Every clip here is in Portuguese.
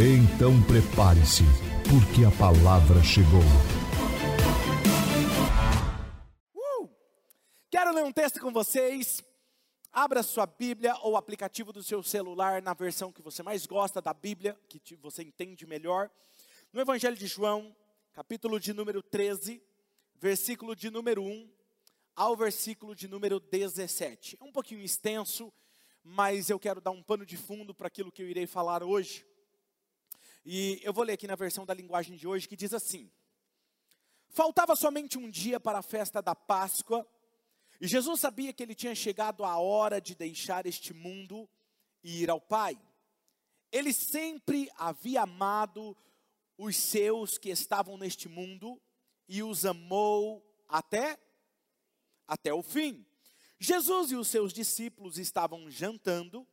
Então prepare-se, porque a palavra chegou. Uh! Quero ler um texto com vocês. Abra sua Bíblia ou aplicativo do seu celular na versão que você mais gosta da Bíblia, que você entende melhor. No Evangelho de João, capítulo de número 13, versículo de número 1 ao versículo de número 17. É um pouquinho extenso, mas eu quero dar um pano de fundo para aquilo que eu irei falar hoje. E eu vou ler aqui na versão da linguagem de hoje que diz assim: Faltava somente um dia para a festa da Páscoa, e Jesus sabia que ele tinha chegado a hora de deixar este mundo e ir ao Pai. Ele sempre havia amado os seus que estavam neste mundo e os amou até até o fim. Jesus e os seus discípulos estavam jantando,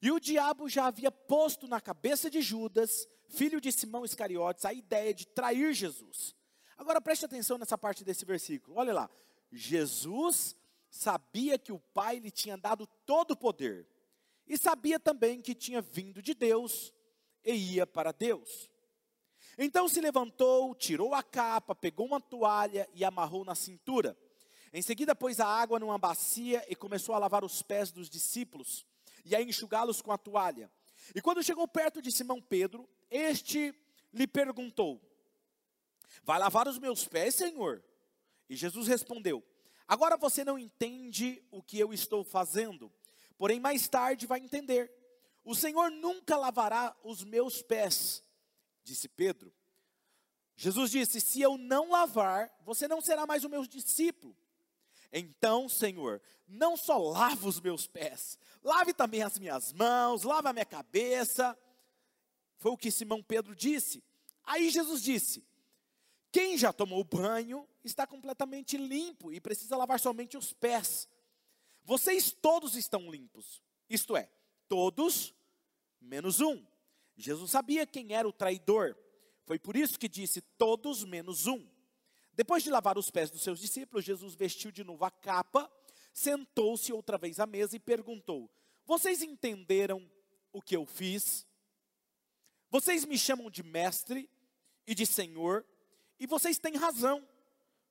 e o diabo já havia posto na cabeça de Judas filho de Simão Iscariotes, a ideia de trair Jesus. Agora preste atenção nessa parte desse versículo. Olha lá. Jesus sabia que o Pai lhe tinha dado todo o poder. E sabia também que tinha vindo de Deus e ia para Deus. Então se levantou, tirou a capa, pegou uma toalha e amarrou na cintura. Em seguida pôs a água numa bacia e começou a lavar os pés dos discípulos e a enxugá-los com a toalha. E quando chegou perto de Simão Pedro, este lhe perguntou: Vai lavar os meus pés, Senhor? E Jesus respondeu: Agora você não entende o que eu estou fazendo, porém mais tarde vai entender. O Senhor nunca lavará os meus pés, disse Pedro. Jesus disse: Se eu não lavar, você não será mais o meu discípulo. Então, Senhor, não só lava os meus pés, lave também as minhas mãos, lave a minha cabeça. Foi o que Simão Pedro disse. Aí Jesus disse: Quem já tomou banho está completamente limpo e precisa lavar somente os pés. Vocês todos estão limpos, isto é, todos menos um. Jesus sabia quem era o traidor. Foi por isso que disse: Todos menos um. Depois de lavar os pés dos seus discípulos, Jesus vestiu de novo a capa, sentou-se outra vez à mesa e perguntou: Vocês entenderam o que eu fiz? Vocês me chamam de mestre e de senhor, e vocês têm razão,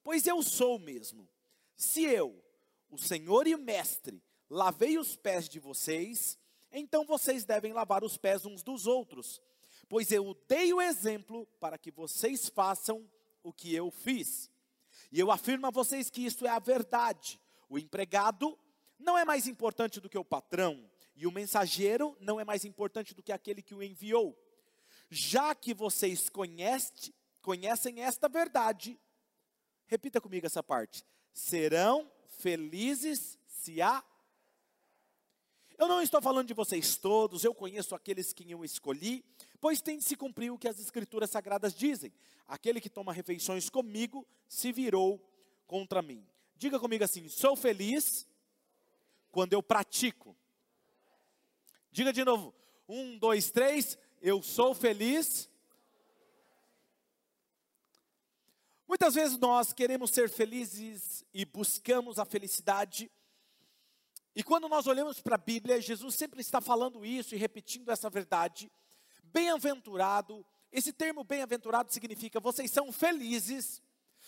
pois eu sou mesmo. Se eu, o senhor e o mestre, lavei os pés de vocês, então vocês devem lavar os pés uns dos outros, pois eu dei o exemplo para que vocês façam o que eu fiz. E eu afirmo a vocês que isso é a verdade. O empregado não é mais importante do que o patrão, e o mensageiro não é mais importante do que aquele que o enviou já que vocês conhece, conhecem esta verdade, repita comigo essa parte: serão felizes se há. Eu não estou falando de vocês todos, eu conheço aqueles que eu escolhi, pois tem de se cumprir o que as Escrituras Sagradas dizem: aquele que toma refeições comigo se virou contra mim. Diga comigo assim: sou feliz quando eu pratico. Diga de novo: um, dois, três, eu sou feliz. Muitas vezes nós queremos ser felizes e buscamos a felicidade. E quando nós olhamos para a Bíblia, Jesus sempre está falando isso e repetindo essa verdade. Bem-aventurado, esse termo bem-aventurado significa vocês são felizes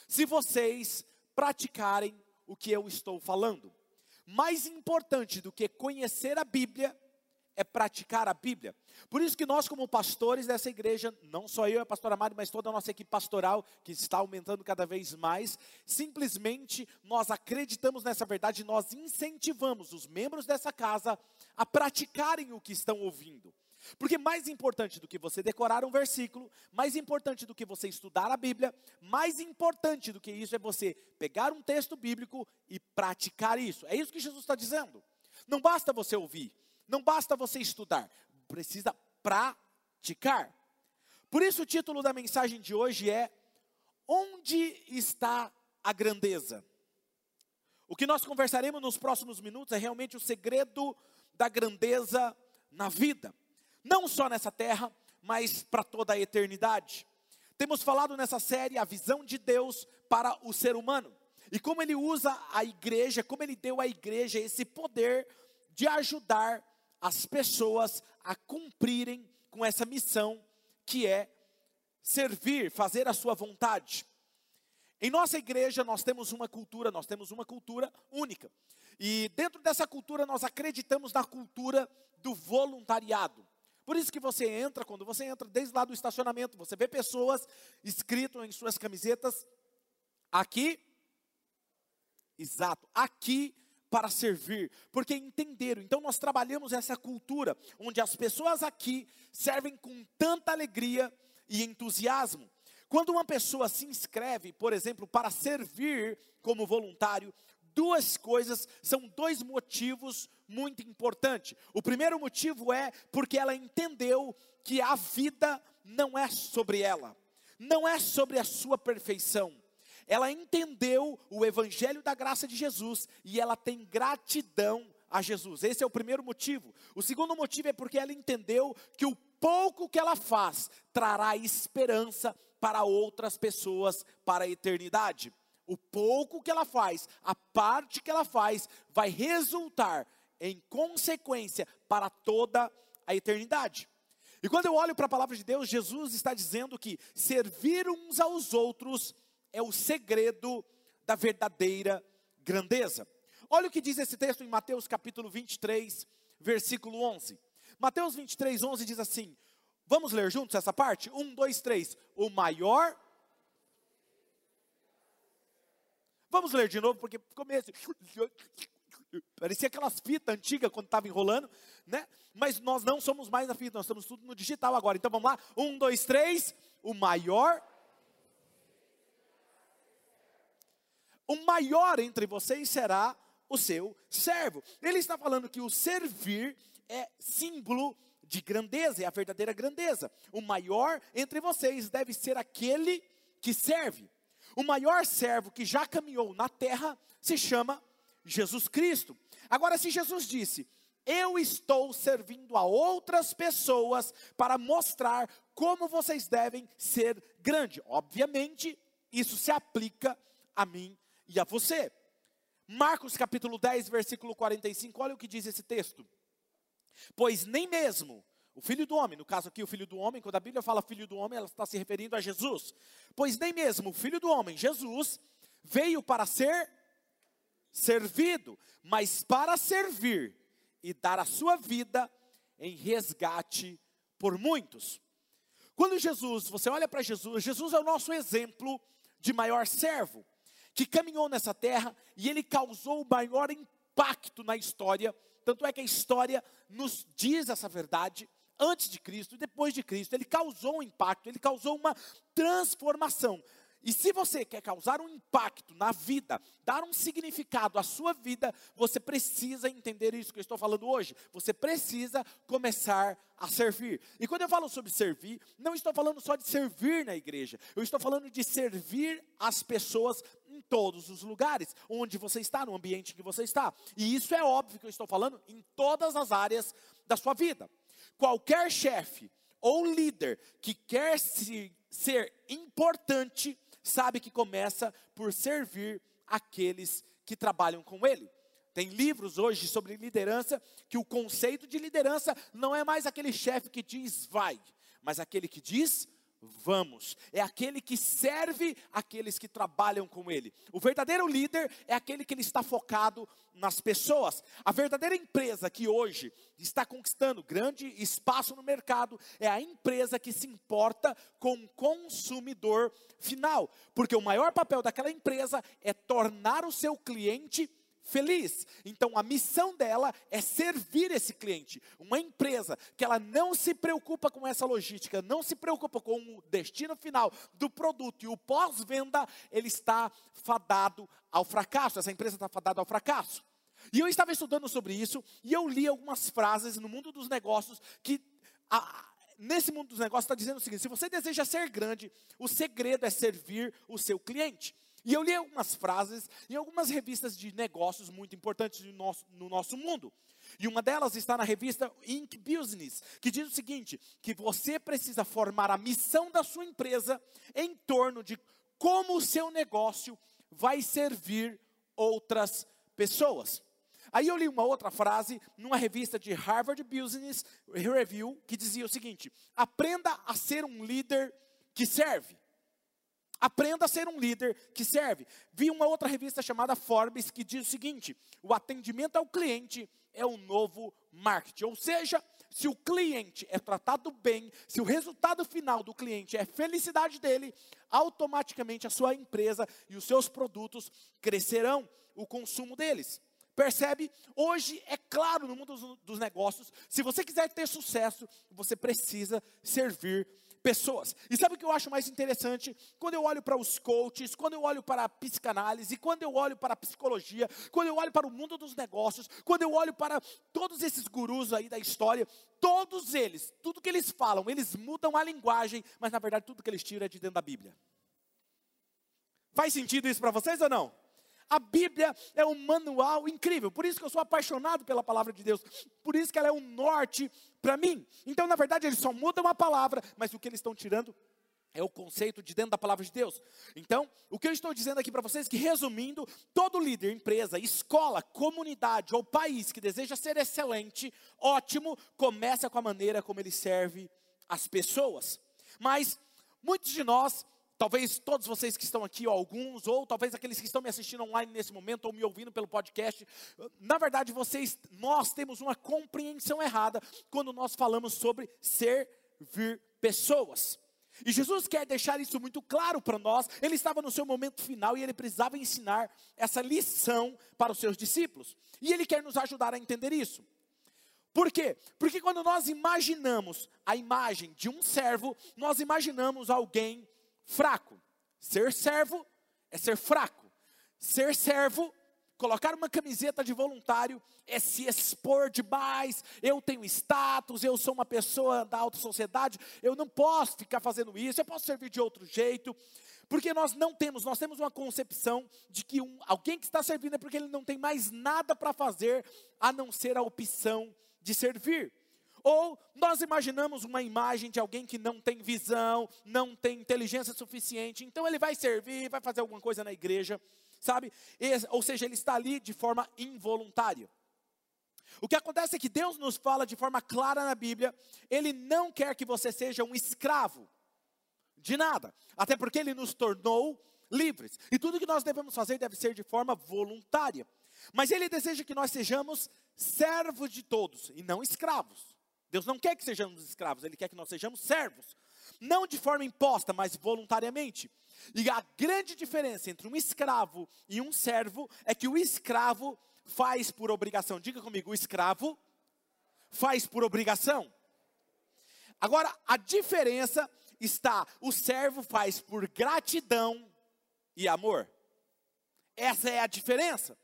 se vocês praticarem o que eu estou falando. Mais importante do que conhecer a Bíblia é praticar a Bíblia. Por isso que nós, como pastores dessa igreja, não só eu a pastora Mari, mas toda a nossa equipe pastoral, que está aumentando cada vez mais, simplesmente nós acreditamos nessa verdade, nós incentivamos os membros dessa casa a praticarem o que estão ouvindo. Porque mais importante do que você decorar um versículo, mais importante do que você estudar a Bíblia, mais importante do que isso é você pegar um texto bíblico e praticar isso. É isso que Jesus está dizendo. Não basta você ouvir, não basta você estudar, precisa praticar. Por isso o título da mensagem de hoje é Onde está a grandeza? O que nós conversaremos nos próximos minutos é realmente o segredo da grandeza na vida, não só nessa terra, mas para toda a eternidade. Temos falado nessa série a visão de Deus para o ser humano e como ele usa a igreja, como ele deu à igreja esse poder de ajudar as pessoas a cumprirem com essa missão que é servir, fazer a sua vontade. Em nossa igreja nós temos uma cultura, nós temos uma cultura única. E dentro dessa cultura nós acreditamos na cultura do voluntariado. Por isso que você entra, quando você entra desde lá do estacionamento, você vê pessoas escrito em suas camisetas aqui Exato, aqui para servir, porque entenderam. Então nós trabalhamos essa cultura onde as pessoas aqui servem com tanta alegria e entusiasmo. Quando uma pessoa se inscreve, por exemplo, para servir como voluntário, duas coisas, são dois motivos muito importantes. O primeiro motivo é porque ela entendeu que a vida não é sobre ela, não é sobre a sua perfeição ela entendeu o evangelho da graça de Jesus e ela tem gratidão a Jesus. Esse é o primeiro motivo. O segundo motivo é porque ela entendeu que o pouco que ela faz trará esperança para outras pessoas para a eternidade. O pouco que ela faz, a parte que ela faz, vai resultar em consequência para toda a eternidade. E quando eu olho para a palavra de Deus, Jesus está dizendo que servir uns aos outros é o segredo da verdadeira grandeza. Olha o que diz esse texto em Mateus capítulo 23, versículo 11. Mateus 23, 11 diz assim: Vamos ler juntos essa parte? Um, dois, três. O maior. Vamos ler de novo, porque começo. Parecia aquelas fitas antigas quando estava enrolando, né? Mas nós não somos mais na fita, nós estamos tudo no digital agora. Então vamos lá. Um, dois, três. O maior o maior entre vocês será o seu servo. Ele está falando que o servir é símbolo de grandeza, é a verdadeira grandeza. O maior entre vocês deve ser aquele que serve. O maior servo que já caminhou na terra se chama Jesus Cristo. Agora, se Jesus disse: Eu estou servindo a outras pessoas para mostrar como vocês devem ser grande. Obviamente, isso se aplica a mim e a você. Marcos capítulo 10, versículo 45, olha o que diz esse texto. Pois nem mesmo o filho do homem, no caso aqui o filho do homem, quando a Bíblia fala filho do homem, ela está se referindo a Jesus. Pois nem mesmo o filho do homem, Jesus, veio para ser servido, mas para servir e dar a sua vida em resgate por muitos. Quando Jesus, você olha para Jesus, Jesus é o nosso exemplo de maior servo que caminhou nessa terra e ele causou o maior impacto na história. Tanto é que a história nos diz essa verdade antes de Cristo e depois de Cristo. Ele causou um impacto, ele causou uma transformação. E se você quer causar um impacto na vida, dar um significado à sua vida, você precisa entender isso que eu estou falando hoje. Você precisa começar a servir. E quando eu falo sobre servir, não estou falando só de servir na igreja, eu estou falando de servir as pessoas em todos os lugares onde você está, no ambiente que você está. E isso é óbvio que eu estou falando em todas as áreas da sua vida. Qualquer chefe ou líder que quer se, ser importante, sabe que começa por servir aqueles que trabalham com ele. Tem livros hoje sobre liderança que o conceito de liderança não é mais aquele chefe que diz vai, mas aquele que diz vamos. É aquele que serve aqueles que trabalham com ele. O verdadeiro líder é aquele que ele está focado nas pessoas. A verdadeira empresa que hoje está conquistando grande espaço no mercado é a empresa que se importa com o consumidor final, porque o maior papel daquela empresa é tornar o seu cliente feliz. Então a missão dela é servir esse cliente. Uma empresa que ela não se preocupa com essa logística, não se preocupa com o destino final do produto e o pós-venda, ele está fadado ao fracasso. Essa empresa está fadada ao fracasso. E eu estava estudando sobre isso e eu li algumas frases no mundo dos negócios que a, nesse mundo dos negócios está dizendo o seguinte: se você deseja ser grande, o segredo é servir o seu cliente. E eu li algumas frases em algumas revistas de negócios muito importantes no nosso, no nosso mundo. E uma delas está na revista Inc. Business, que diz o seguinte: que você precisa formar a missão da sua empresa em torno de como o seu negócio vai servir outras pessoas. Aí eu li uma outra frase numa revista de Harvard Business Review que dizia o seguinte: aprenda a ser um líder que serve. Aprenda a ser um líder que serve. Vi uma outra revista chamada Forbes que diz o seguinte: o atendimento ao cliente é o novo marketing. Ou seja, se o cliente é tratado bem, se o resultado final do cliente é felicidade dele, automaticamente a sua empresa e os seus produtos crescerão o consumo deles. Percebe? Hoje é claro no mundo dos negócios, se você quiser ter sucesso, você precisa servir pessoas. E sabe o que eu acho mais interessante? Quando eu olho para os coaches, quando eu olho para a psicanálise, quando eu olho para a psicologia, quando eu olho para o mundo dos negócios, quando eu olho para todos esses gurus aí da história, todos eles, tudo que eles falam, eles mudam a linguagem, mas na verdade tudo que eles tiram é de dentro da Bíblia. Faz sentido isso para vocês ou não? A Bíblia é um manual incrível, por isso que eu sou apaixonado pela palavra de Deus, por isso que ela é um norte para mim. Então, na verdade, eles só mudam a palavra, mas o que eles estão tirando é o conceito de dentro da palavra de Deus. Então, o que eu estou dizendo aqui para vocês é que, resumindo, todo líder, empresa, escola, comunidade ou país que deseja ser excelente, ótimo, começa com a maneira como ele serve as pessoas. Mas muitos de nós Talvez todos vocês que estão aqui, ou alguns, ou talvez aqueles que estão me assistindo online nesse momento, ou me ouvindo pelo podcast, na verdade, vocês, nós temos uma compreensão errada quando nós falamos sobre servir pessoas. E Jesus quer deixar isso muito claro para nós. Ele estava no seu momento final e ele precisava ensinar essa lição para os seus discípulos. E ele quer nos ajudar a entender isso. Por quê? Porque quando nós imaginamos a imagem de um servo, nós imaginamos alguém fraco. Ser servo é ser fraco. Ser servo, colocar uma camiseta de voluntário é se expor demais. Eu tenho status, eu sou uma pessoa da alta sociedade, eu não posso ficar fazendo isso, eu posso servir de outro jeito. Porque nós não temos, nós temos uma concepção de que um, alguém que está servindo é porque ele não tem mais nada para fazer a não ser a opção de servir. Ou nós imaginamos uma imagem de alguém que não tem visão, não tem inteligência suficiente, então ele vai servir, vai fazer alguma coisa na igreja, sabe? Ou seja, ele está ali de forma involuntária. O que acontece é que Deus nos fala de forma clara na Bíblia, Ele não quer que você seja um escravo de nada, até porque Ele nos tornou livres. E tudo que nós devemos fazer deve ser de forma voluntária. Mas Ele deseja que nós sejamos servos de todos e não escravos. Deus não quer que sejamos escravos, Ele quer que nós sejamos servos. Não de forma imposta, mas voluntariamente. E a grande diferença entre um escravo e um servo é que o escravo faz por obrigação. Diga comigo, o escravo faz por obrigação. Agora, a diferença está: o servo faz por gratidão e amor. Essa é a diferença.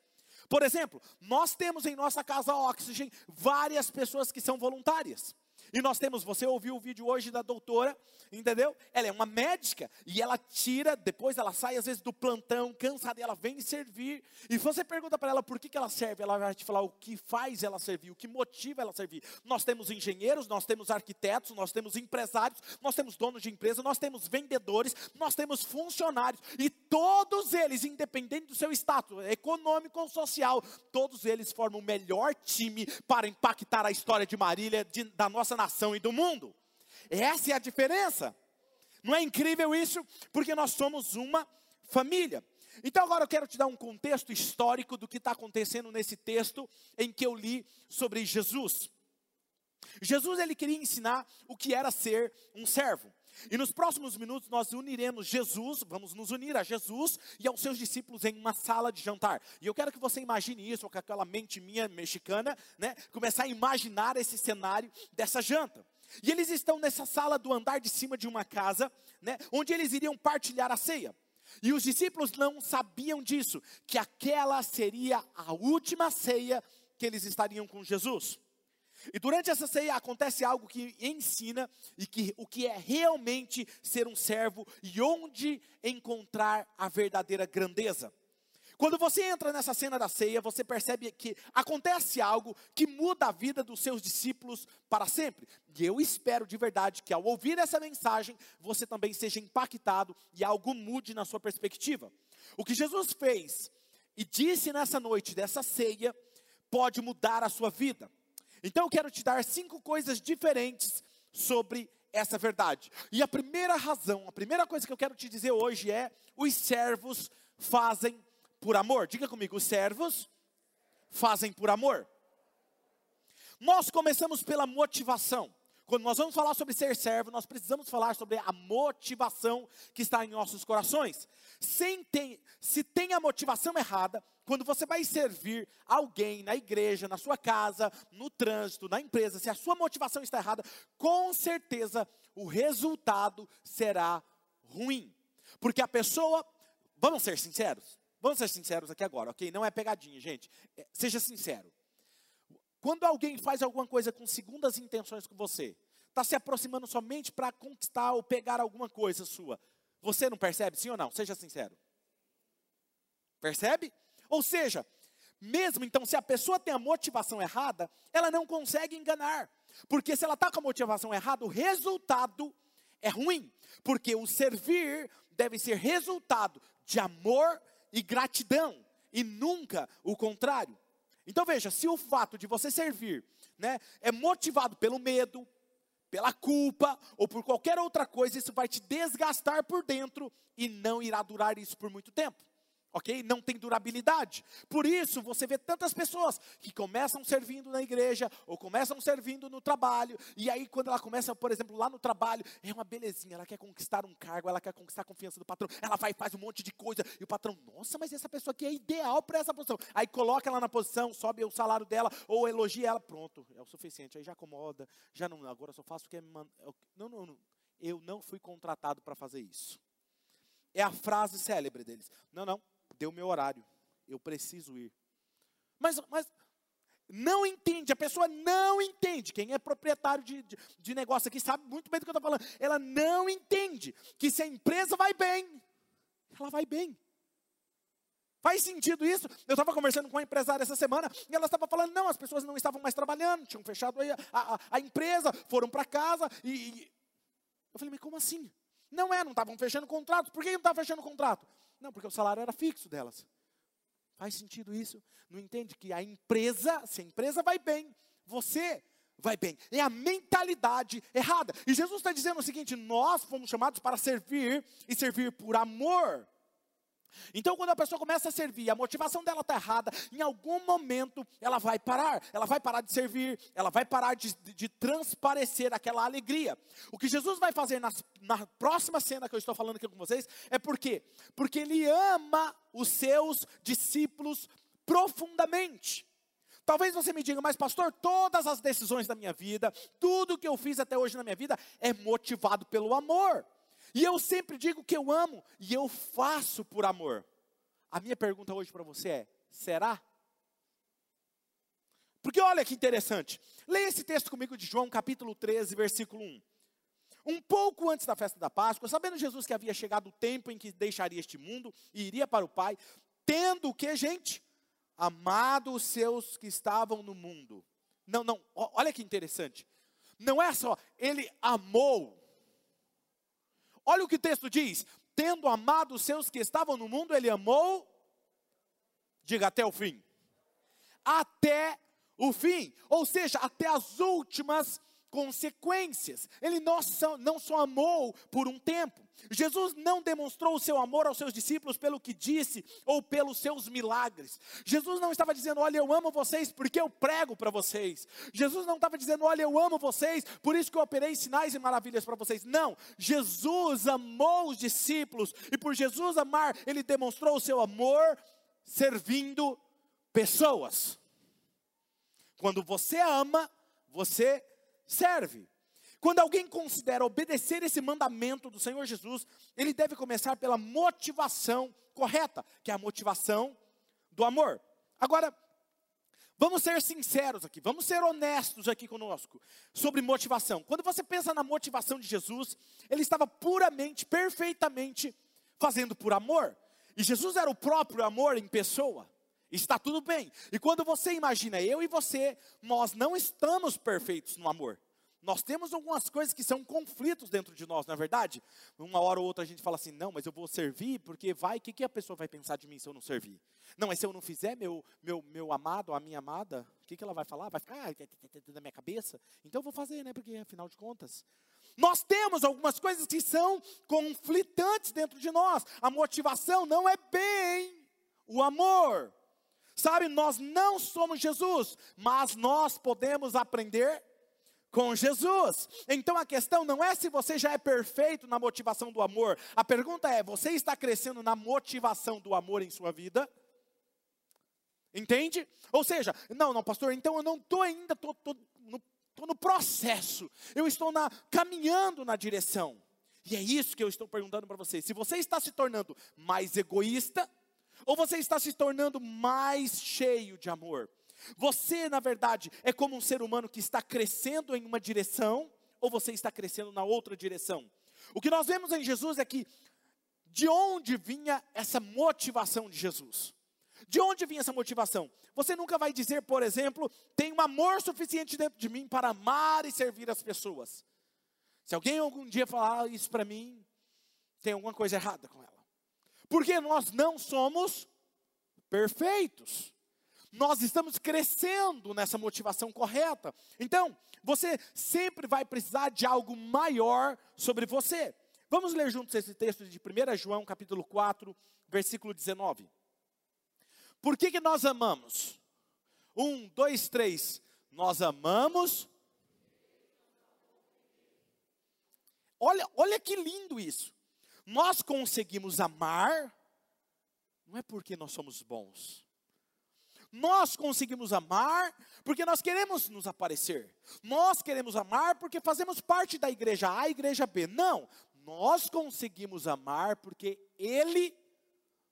Por exemplo, nós temos em nossa casa Oxygen várias pessoas que são voluntárias. E nós temos, você ouviu o vídeo hoje da doutora, entendeu? Ela é uma médica e ela tira, depois ela sai às vezes do plantão, cansada, e ela vem servir. E você pergunta para ela por que, que ela serve, ela vai te falar o que faz ela servir, o que motiva ela servir. Nós temos engenheiros, nós temos arquitetos, nós temos empresários, nós temos donos de empresa, nós temos vendedores, nós temos funcionários, e todos eles, independente do seu status econômico ou social, todos eles formam o melhor time para impactar a história de Marília, de, da nossa nação e do mundo. Essa é a diferença. Não é incrível isso? Porque nós somos uma família. Então agora eu quero te dar um contexto histórico do que está acontecendo nesse texto em que eu li sobre Jesus. Jesus ele queria ensinar o que era ser um servo. E nos próximos minutos nós uniremos Jesus, vamos nos unir a Jesus e aos seus discípulos em uma sala de jantar. E eu quero que você imagine isso com aquela mente minha mexicana, né? Começar a imaginar esse cenário dessa janta. E eles estão nessa sala do andar de cima de uma casa, né? Onde eles iriam partilhar a ceia. E os discípulos não sabiam disso, que aquela seria a última ceia que eles estariam com Jesus. E durante essa ceia acontece algo que ensina e que o que é realmente ser um servo e onde encontrar a verdadeira grandeza. Quando você entra nessa cena da ceia, você percebe que acontece algo que muda a vida dos seus discípulos para sempre. E eu espero de verdade que ao ouvir essa mensagem, você também seja impactado e algo mude na sua perspectiva. O que Jesus fez e disse nessa noite dessa ceia pode mudar a sua vida. Então eu quero te dar cinco coisas diferentes sobre essa verdade. E a primeira razão, a primeira coisa que eu quero te dizer hoje é: os servos fazem por amor. Diga comigo, os servos fazem por amor. Nós começamos pela motivação. Quando nós vamos falar sobre ser servo, nós precisamos falar sobre a motivação que está em nossos corações. Tem, se tem a motivação errada, quando você vai servir alguém na igreja, na sua casa, no trânsito, na empresa, se a sua motivação está errada, com certeza o resultado será ruim. Porque a pessoa, vamos ser sinceros, Vamos ser sinceros aqui agora, ok? Não é pegadinha, gente. É, seja sincero. Quando alguém faz alguma coisa com segundas intenções com você, está se aproximando somente para conquistar ou pegar alguma coisa sua, você não percebe, sim ou não? Seja sincero. Percebe? Ou seja, mesmo então, se a pessoa tem a motivação errada, ela não consegue enganar. Porque se ela está com a motivação errada, o resultado é ruim. Porque o servir deve ser resultado de amor e gratidão, e nunca o contrário. Então veja, se o fato de você servir né, é motivado pelo medo, pela culpa ou por qualquer outra coisa, isso vai te desgastar por dentro e não irá durar isso por muito tempo ok? Não tem durabilidade. Por isso você vê tantas pessoas que começam servindo na igreja ou começam servindo no trabalho, e aí quando ela começa, por exemplo, lá no trabalho, é uma belezinha, ela quer conquistar um cargo, ela quer conquistar a confiança do patrão, ela vai e faz um monte de coisa, e o patrão, nossa, mas essa pessoa aqui é ideal para essa posição. Aí coloca ela na posição, sobe o salário dela, ou elogia ela, pronto, é o suficiente, aí já acomoda, já não, agora só faço o que é. Não, não, não, eu não fui contratado para fazer isso. É a frase célebre deles. Não, não, deu meu horário, eu preciso ir. Mas, mas não entende, a pessoa não entende. Quem é proprietário de, de, de negócio aqui sabe muito bem do que eu estou falando. Ela não entende que se a empresa vai bem, ela vai bem. Faz sentido isso? Eu estava conversando com uma empresária essa semana e ela estava falando: não, as pessoas não estavam mais trabalhando, tinham fechado a, a, a empresa, foram para casa e, e, Eu falei, mas como assim? Não é, não estavam fechando contrato. Por que não estava fechando contrato? Não, porque o salário era fixo delas. Faz sentido isso? Não entende que a empresa, se a empresa vai bem, você vai bem. É a mentalidade errada. E Jesus está dizendo o seguinte: nós fomos chamados para servir e servir por amor. Então, quando a pessoa começa a servir, a motivação dela está errada, em algum momento ela vai parar, ela vai parar de servir, ela vai parar de, de, transparecer aquela alegria. O que Jesus vai fazer nas, na próxima cena que eu estou falando aqui com vocês é por quê? Porque Ele ama os seus discípulos profundamente. Talvez você me diga, mas pastor, todas as decisões da minha vida, tudo que eu fiz até hoje na minha vida é motivado pelo amor. E eu sempre digo que eu amo e eu faço por amor. A minha pergunta hoje para você é: será? Porque olha que interessante. Leia esse texto comigo de João, capítulo 13, versículo 1. Um pouco antes da festa da Páscoa, sabendo Jesus que havia chegado o tempo em que deixaria este mundo e iria para o Pai, tendo o que, gente? Amado os seus que estavam no mundo. Não, não, olha que interessante. Não é só, ele amou Olha o que o texto diz: tendo amado os seus que estavam no mundo, ele amou, diga até o fim. Até o fim, ou seja, até as últimas consequências. Ele não só, não só amou por um tempo. Jesus não demonstrou o seu amor aos seus discípulos pelo que disse ou pelos seus milagres. Jesus não estava dizendo, olha, eu amo vocês porque eu prego para vocês. Jesus não estava dizendo, olha, eu amo vocês, por isso que eu operei sinais e maravilhas para vocês. Não, Jesus amou os discípulos e por Jesus amar, ele demonstrou o seu amor servindo pessoas. Quando você ama, você serve. Quando alguém considera obedecer esse mandamento do Senhor Jesus, ele deve começar pela motivação correta, que é a motivação do amor. Agora, Vamos ser sinceros aqui, vamos ser honestos aqui conosco sobre motivação. Quando você pensa na motivação de Jesus, ele estava puramente, perfeitamente fazendo por amor. E Jesus era o próprio amor em pessoa. Está tudo bem. E quando você imagina eu e você, nós não estamos perfeitos no amor. Nós temos algumas coisas que são conflitos dentro de nós, não é verdade? Uma hora ou outra a gente fala assim, não, mas eu vou servir, porque vai, o que, que a pessoa vai pensar de mim se eu não servir? Não, mas se eu não fizer, meu, meu, meu amado, a minha amada, o que, que ela vai falar? Vai ficar ah, na minha cabeça? Então eu vou fazer, né? Porque afinal de contas. Nós temos algumas coisas que são conflitantes dentro de nós. A motivação não é bem o amor. Sabe, nós não somos Jesus, mas nós podemos aprender com Jesus. Então a questão não é se você já é perfeito na motivação do amor. A pergunta é: você está crescendo na motivação do amor em sua vida? Entende? Ou seja, não, não, pastor, então eu não estou ainda, estou no, no processo, eu estou na, caminhando na direção. E é isso que eu estou perguntando para você. Se você está se tornando mais egoísta, ou você está se tornando mais cheio de amor? Você, na verdade, é como um ser humano que está crescendo em uma direção, ou você está crescendo na outra direção? O que nós vemos em Jesus é que, de onde vinha essa motivação de Jesus? De onde vinha essa motivação? Você nunca vai dizer, por exemplo, tenho amor suficiente dentro de mim para amar e servir as pessoas. Se alguém algum dia falar isso para mim, tem alguma coisa errada com ela. Porque nós não somos perfeitos nós estamos crescendo nessa motivação correta. Então, você sempre vai precisar de algo maior sobre você. Vamos ler juntos esse texto de 1 João, capítulo 4, versículo 19. Por que, que nós amamos? Um, dois, três. Nós amamos. Olha, olha que lindo isso. Nós conseguimos amar, não é porque nós somos bons nós conseguimos amar porque nós queremos nos aparecer. Nós queremos amar porque fazemos parte da igreja A e igreja B. Não, nós conseguimos amar porque Ele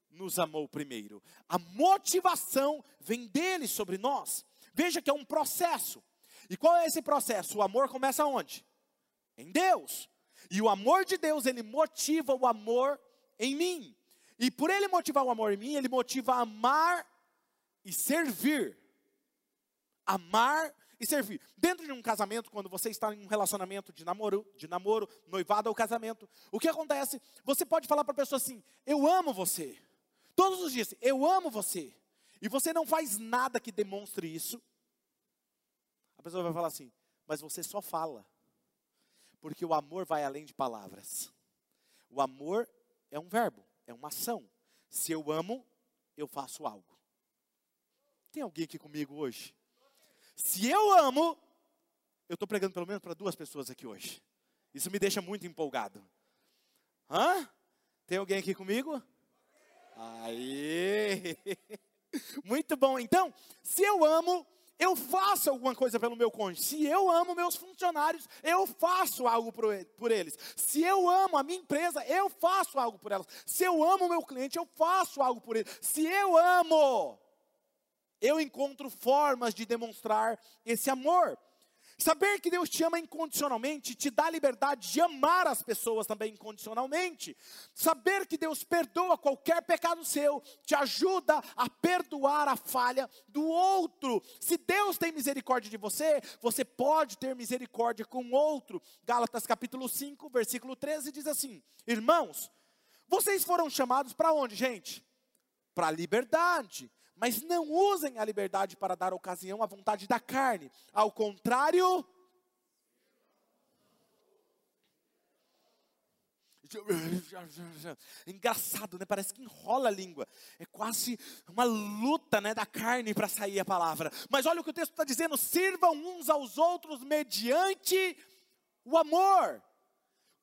nos amou primeiro. A motivação vem dele sobre nós. Veja que é um processo. E qual é esse processo? O amor começa onde? Em Deus. E o amor de Deus, ele motiva o amor em mim. E por ele motivar o amor em mim, ele motiva a amar e servir. Amar e servir. Dentro de um casamento, quando você está em um relacionamento de namoro, de namoro, noivado ou casamento, o que acontece? Você pode falar para a pessoa assim: "Eu amo você". Todos os dias, "Eu amo você". E você não faz nada que demonstre isso. A pessoa vai falar assim: "Mas você só fala". Porque o amor vai além de palavras. O amor é um verbo, é uma ação. Se eu amo, eu faço algo. Tem alguém aqui comigo hoje? Se eu amo, eu estou pregando pelo menos para duas pessoas aqui hoje. Isso me deixa muito empolgado. Hã? Tem alguém aqui comigo? Aí! Muito bom. Então, se eu amo, eu faço alguma coisa pelo meu cônjuge. Se eu amo meus funcionários, eu faço algo por eles. Se eu amo a minha empresa, eu faço algo por elas. Se eu amo meu cliente, eu faço algo por ele. Se eu amo, eu encontro formas de demonstrar esse amor. Saber que Deus te ama incondicionalmente te dá liberdade de amar as pessoas também incondicionalmente. Saber que Deus perdoa qualquer pecado seu te ajuda a perdoar a falha do outro. Se Deus tem misericórdia de você, você pode ter misericórdia com o outro. Gálatas capítulo 5, versículo 13 diz assim: Irmãos, vocês foram chamados para onde, gente? Para a liberdade mas não usem a liberdade para dar ocasião à vontade da carne. Ao contrário, Engraçado, né? Parece que enrola a língua. É quase uma luta, né, da carne para sair a palavra. Mas olha o que o texto está dizendo: sirvam uns aos outros mediante o amor.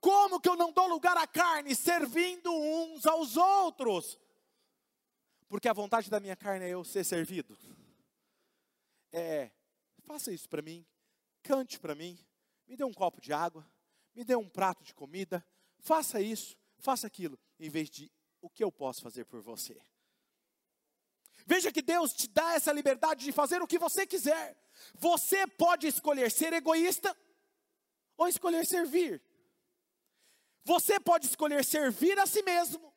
Como que eu não dou lugar à carne servindo uns aos outros? Porque a vontade da minha carne é eu ser servido. É, faça isso para mim, cante para mim, me dê um copo de água, me dê um prato de comida, faça isso, faça aquilo, em vez de o que eu posso fazer por você. Veja que Deus te dá essa liberdade de fazer o que você quiser. Você pode escolher ser egoísta ou escolher servir. Você pode escolher servir a si mesmo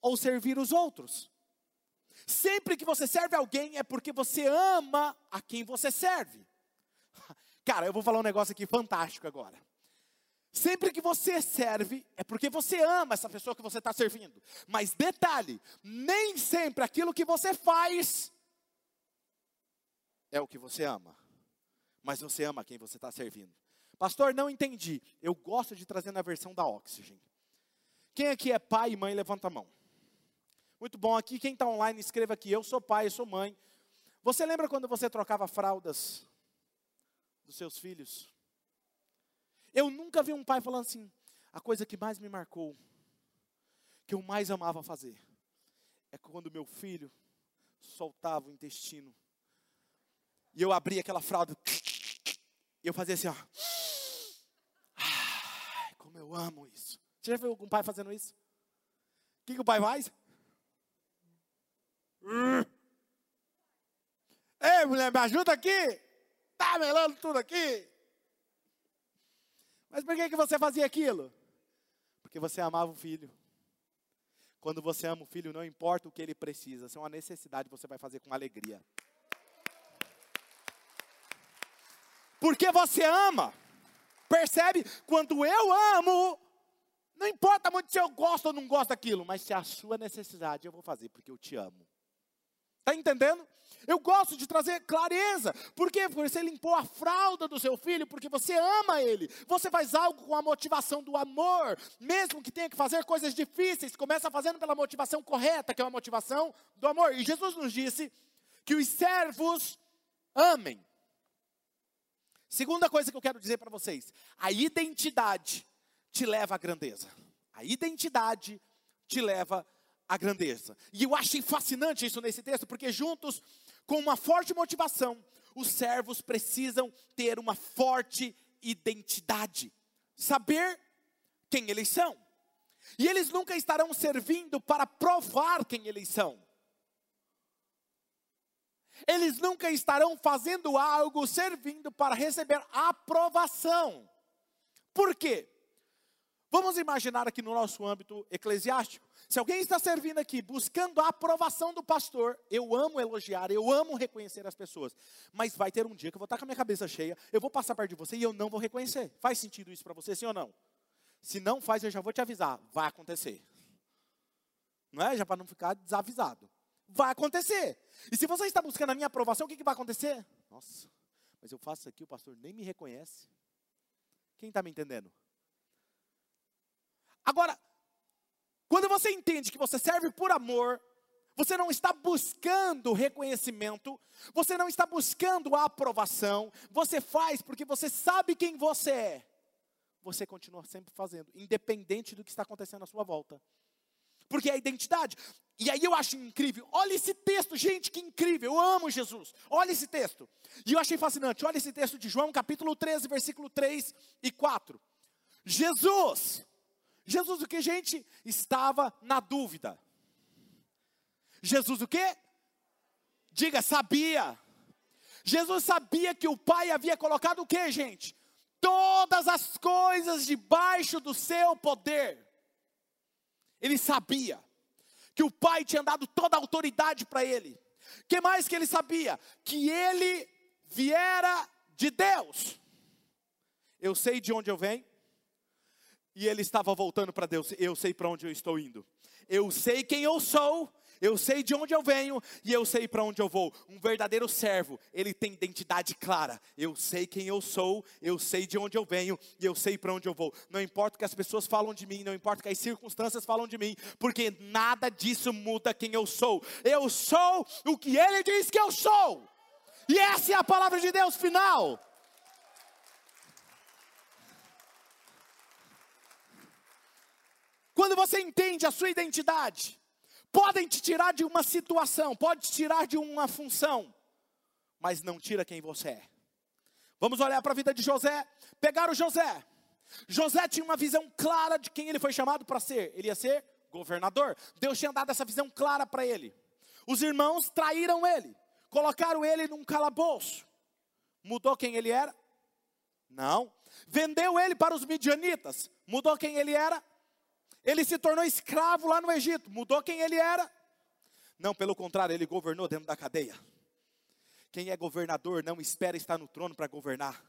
ou servir os outros. Sempre que você serve alguém é porque você ama a quem você serve. Cara, eu vou falar um negócio aqui fantástico agora. Sempre que você serve, é porque você ama essa pessoa que você está servindo. Mas detalhe: nem sempre aquilo que você faz é o que você ama. Mas você ama quem você está servindo. Pastor, não entendi. Eu gosto de trazer na versão da Oxygen. Quem aqui é pai e mãe, levanta a mão. Muito bom. Aqui, quem está online, escreva aqui. Eu sou pai, eu sou mãe. Você lembra quando você trocava fraldas dos seus filhos? Eu nunca vi um pai falando assim: a coisa que mais me marcou, que eu mais amava fazer, é quando meu filho soltava o intestino. E eu abria aquela fralda. E eu fazia assim, ó. Ai, como eu amo isso. Você já viu algum pai fazendo isso? O que, que o pai faz? Ei, mulher, me ajuda aqui. Tá melando tudo aqui. Mas por que, que você fazia aquilo? Porque você amava o filho. Quando você ama o filho, não importa o que ele precisa, se é uma necessidade, você vai fazer com alegria. Porque você ama. Percebe? Quando eu amo, não importa muito se eu gosto ou não gosto daquilo, mas se é a sua necessidade, eu vou fazer porque eu te amo. Está entendendo? Eu gosto de trazer clareza. Por quê? Porque você limpou a fralda do seu filho, porque você ama ele. Você faz algo com a motivação do amor, mesmo que tenha que fazer coisas difíceis, começa fazendo pela motivação correta, que é a motivação do amor. E Jesus nos disse que os servos amem. Segunda coisa que eu quero dizer para vocês: a identidade te leva à grandeza. A identidade te leva à grandeza. E eu achei fascinante isso nesse texto, porque juntos com uma forte motivação, os servos precisam ter uma forte identidade, saber quem eles são. E eles nunca estarão servindo para provar quem eles são. Eles nunca estarão fazendo algo servindo para receber aprovação. Por quê? Vamos imaginar aqui no nosso âmbito eclesiástico. Se alguém está servindo aqui buscando a aprovação do pastor, eu amo elogiar, eu amo reconhecer as pessoas. Mas vai ter um dia que eu vou estar com a minha cabeça cheia, eu vou passar perto de você e eu não vou reconhecer. Faz sentido isso para você, sim ou não? Se não faz, eu já vou te avisar. Vai acontecer. Não é? Já para não ficar desavisado. Vai acontecer. E se você está buscando a minha aprovação, o que, que vai acontecer? Nossa, mas eu faço isso aqui, o pastor nem me reconhece. Quem está me entendendo? Agora, quando você entende que você serve por amor, você não está buscando reconhecimento, você não está buscando a aprovação, você faz porque você sabe quem você é. Você continua sempre fazendo, independente do que está acontecendo à sua volta. Porque é a identidade. E aí eu acho incrível. Olha esse texto, gente, que incrível. Eu amo Jesus. Olha esse texto. E eu achei fascinante. Olha esse texto de João, capítulo 13, versículo 3 e 4. Jesus Jesus o que, gente? Estava na dúvida. Jesus o que? Diga, sabia. Jesus sabia que o Pai havia colocado o que, gente? Todas as coisas debaixo do seu poder. Ele sabia que o Pai tinha dado toda a autoridade para ele. Que mais que ele sabia? Que ele viera de Deus. Eu sei de onde eu venho, e ele estava voltando para Deus. Eu sei para onde eu estou indo. Eu sei quem eu sou. Eu sei de onde eu venho e eu sei para onde eu vou. Um verdadeiro servo, ele tem identidade clara. Eu sei quem eu sou, eu sei de onde eu venho e eu sei para onde eu vou. Não importa o que as pessoas falam de mim, não importa o que as circunstâncias falam de mim, porque nada disso muda quem eu sou. Eu sou o que ele diz que eu sou. E essa é a palavra de Deus final. Quando você entende a sua identidade, podem te tirar de uma situação, pode te tirar de uma função, mas não tira quem você é. Vamos olhar para a vida de José. Pegaram José. José tinha uma visão clara de quem ele foi chamado para ser. Ele ia ser governador. Deus tinha dado essa visão clara para ele. Os irmãos traíram ele, colocaram ele num calabouço. Mudou quem ele era? Não. Vendeu ele para os midianitas. Mudou quem ele era? Ele se tornou escravo lá no Egito. Mudou quem ele era? Não, pelo contrário, ele governou dentro da cadeia. Quem é governador não espera estar no trono para governar.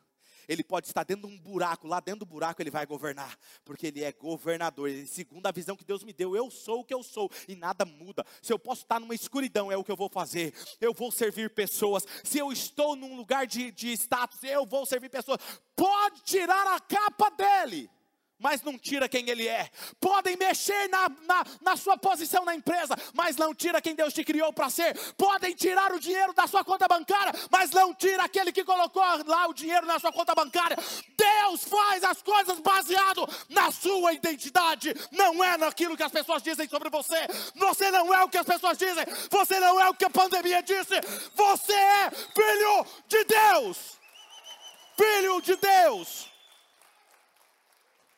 Ele pode estar dentro de um buraco, lá dentro do buraco ele vai governar, porque ele é governador. Ele, segundo a visão que Deus me deu, eu sou o que eu sou e nada muda. Se eu posso estar numa escuridão, é o que eu vou fazer. Eu vou servir pessoas. Se eu estou num lugar de, de status, eu vou servir pessoas. Pode tirar a capa dele mas não tira quem ele é. Podem mexer na, na, na, sua posição na empresa, mas não tira quem Deus te criou para ser. Podem tirar o dinheiro da sua conta bancária, mas não tira aquele que colocou lá o dinheiro na sua conta bancária. Deus faz as coisas baseado na sua identidade, não é naquilo que as pessoas dizem sobre você. Você não é o que as pessoas dizem, você não é o que a pandemia disse. Você é filho de Deus. Filho de Deus.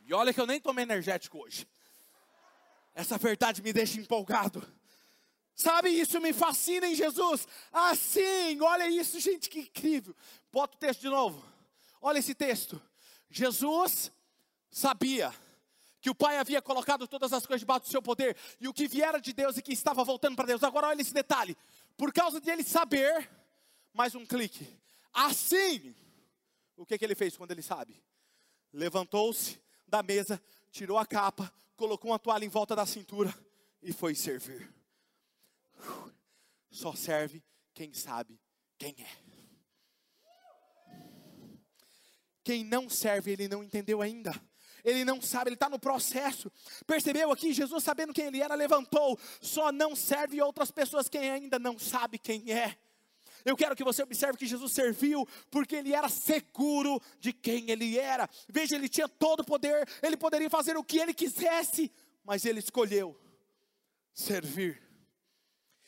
E olha que eu nem tomei energético hoje. Essa verdade me deixa empolgado. Sabe, isso me fascina em Jesus. Assim, olha isso, gente, que incrível. Bota o texto de novo. Olha esse texto. Jesus sabia que o Pai havia colocado todas as coisas debaixo do seu poder e o que viera de Deus e que estava voltando para Deus. Agora olha esse detalhe. Por causa de ele saber, mais um clique. Assim, o que, que ele fez quando ele sabe? Levantou-se da mesa, tirou a capa, colocou uma toalha em volta da cintura e foi servir. Só serve quem sabe quem é. Quem não serve, ele não entendeu ainda. Ele não sabe, ele está no processo. Percebeu aqui? Jesus, sabendo quem ele era, levantou. Só não serve outras pessoas quem ainda não sabe quem é. Eu quero que você observe que Jesus serviu porque ele era seguro de quem ele era. Veja, ele tinha todo o poder, ele poderia fazer o que ele quisesse, mas ele escolheu servir.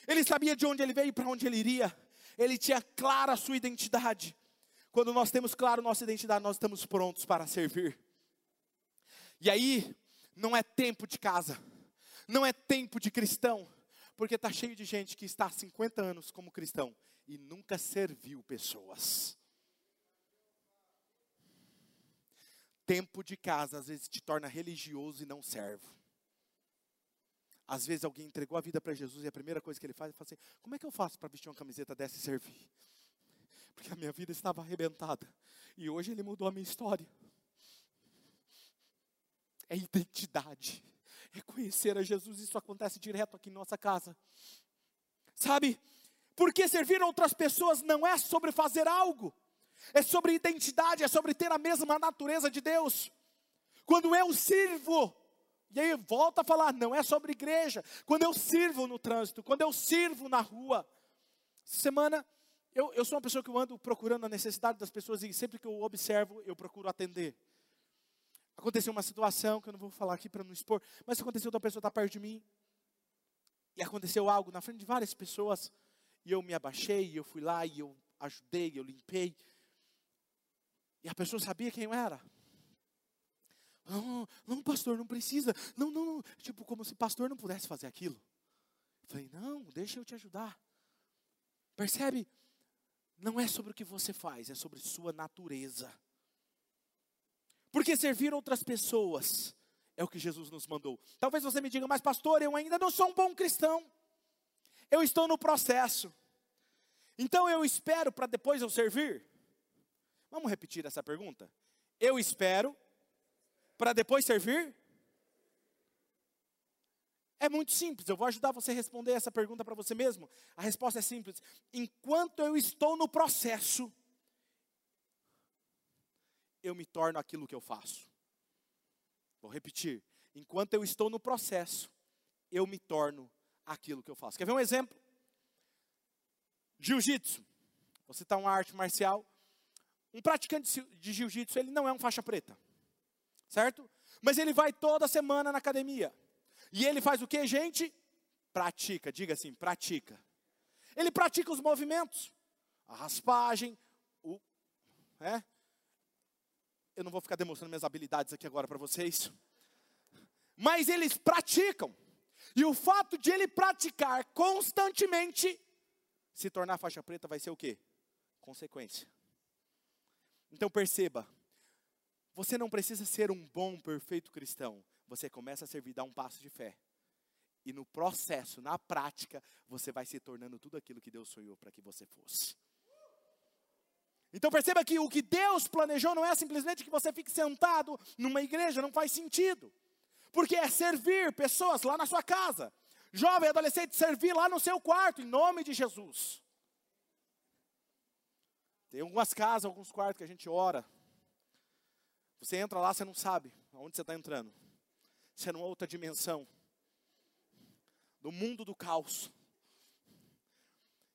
Ele sabia de onde ele veio e para onde ele iria. Ele tinha clara a sua identidade. Quando nós temos claro nossa identidade, nós estamos prontos para servir. E aí, não é tempo de casa, não é tempo de cristão, porque está cheio de gente que está há 50 anos como cristão e nunca serviu pessoas. Tempo de casa às vezes te torna religioso e não servo. Às vezes alguém entregou a vida para Jesus e a primeira coisa que ele faz é falar assim: como é que eu faço para vestir uma camiseta dessa e servir? Porque a minha vida estava arrebentada e hoje ele mudou a minha história. É identidade, é conhecer a Jesus. Isso acontece direto aqui em nossa casa. Sabe, porque servir outras pessoas não é sobre fazer algo, é sobre identidade, é sobre ter a mesma natureza de Deus. Quando eu sirvo, e aí volta a falar, não é sobre igreja. Quando eu sirvo no trânsito, quando eu sirvo na rua. Semana, eu, eu sou uma pessoa que eu ando procurando a necessidade das pessoas e sempre que eu observo, eu procuro atender. Aconteceu uma situação que eu não vou falar aqui para não expor, mas aconteceu da pessoa estar perto de mim. E aconteceu algo na frente de várias pessoas. E eu me abaixei, eu fui lá e eu ajudei, eu limpei. E a pessoa sabia quem eu era. Não, não, pastor, não precisa. Não, não, não. Tipo, como se pastor não pudesse fazer aquilo. Eu falei, não, deixa eu te ajudar. Percebe? Não é sobre o que você faz, é sobre sua natureza. Porque servir outras pessoas é o que Jesus nos mandou. Talvez você me diga, mas pastor, eu ainda não sou um bom cristão. Eu estou no processo. Então eu espero para depois eu servir? Vamos repetir essa pergunta? Eu espero para depois servir? É muito simples, eu vou ajudar você a responder essa pergunta para você mesmo. A resposta é simples. Enquanto eu estou no processo, eu me torno aquilo que eu faço. Vou repetir. Enquanto eu estou no processo, eu me torno aquilo que eu faço. Quer ver um exemplo? Jiu-jitsu. Você está uma arte marcial. Um praticante de jiu-jitsu, ele não é um faixa preta. Certo? Mas ele vai toda semana na academia. E ele faz o que, gente? Pratica, diga assim, pratica. Ele pratica os movimentos. A raspagem, o. É? Eu não vou ficar demonstrando minhas habilidades aqui agora para vocês. Mas eles praticam. E o fato de ele praticar constantemente, se tornar faixa preta vai ser o quê? Consequência. Então perceba, você não precisa ser um bom, perfeito cristão. Você começa a servir, dá um passo de fé. E no processo, na prática, você vai se tornando tudo aquilo que Deus sonhou para que você fosse. Então perceba que o que Deus planejou não é simplesmente que você fique sentado numa igreja, não faz sentido. Porque é servir pessoas lá na sua casa. Jovem, adolescente, servir lá no seu quarto, em nome de Jesus. Tem algumas casas, alguns quartos que a gente ora. Você entra lá, você não sabe aonde você está entrando. Você é numa outra dimensão. Do mundo do caos.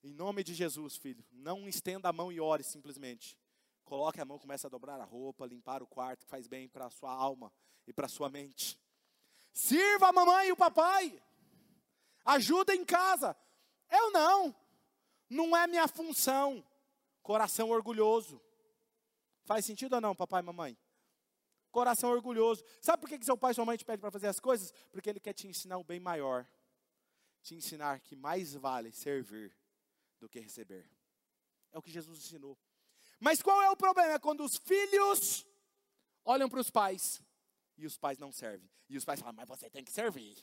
Em nome de Jesus, filho, não estenda a mão e ore simplesmente. Coloque a mão, comece a dobrar a roupa, limpar o quarto, que faz bem para a sua alma e para a sua mente. Sirva a mamãe e o papai. Ajuda em casa. Eu não. Não é minha função. Coração orgulhoso. Faz sentido ou não, papai e mamãe? Coração orgulhoso. Sabe por que seu pai e sua mãe te pedem para fazer as coisas? Porque ele quer te ensinar o bem maior. Te ensinar que mais vale servir do que receber. É o que Jesus ensinou. Mas qual é o problema? É quando os filhos olham para os pais e os pais não servem. E os pais falam, mas você tem que servir.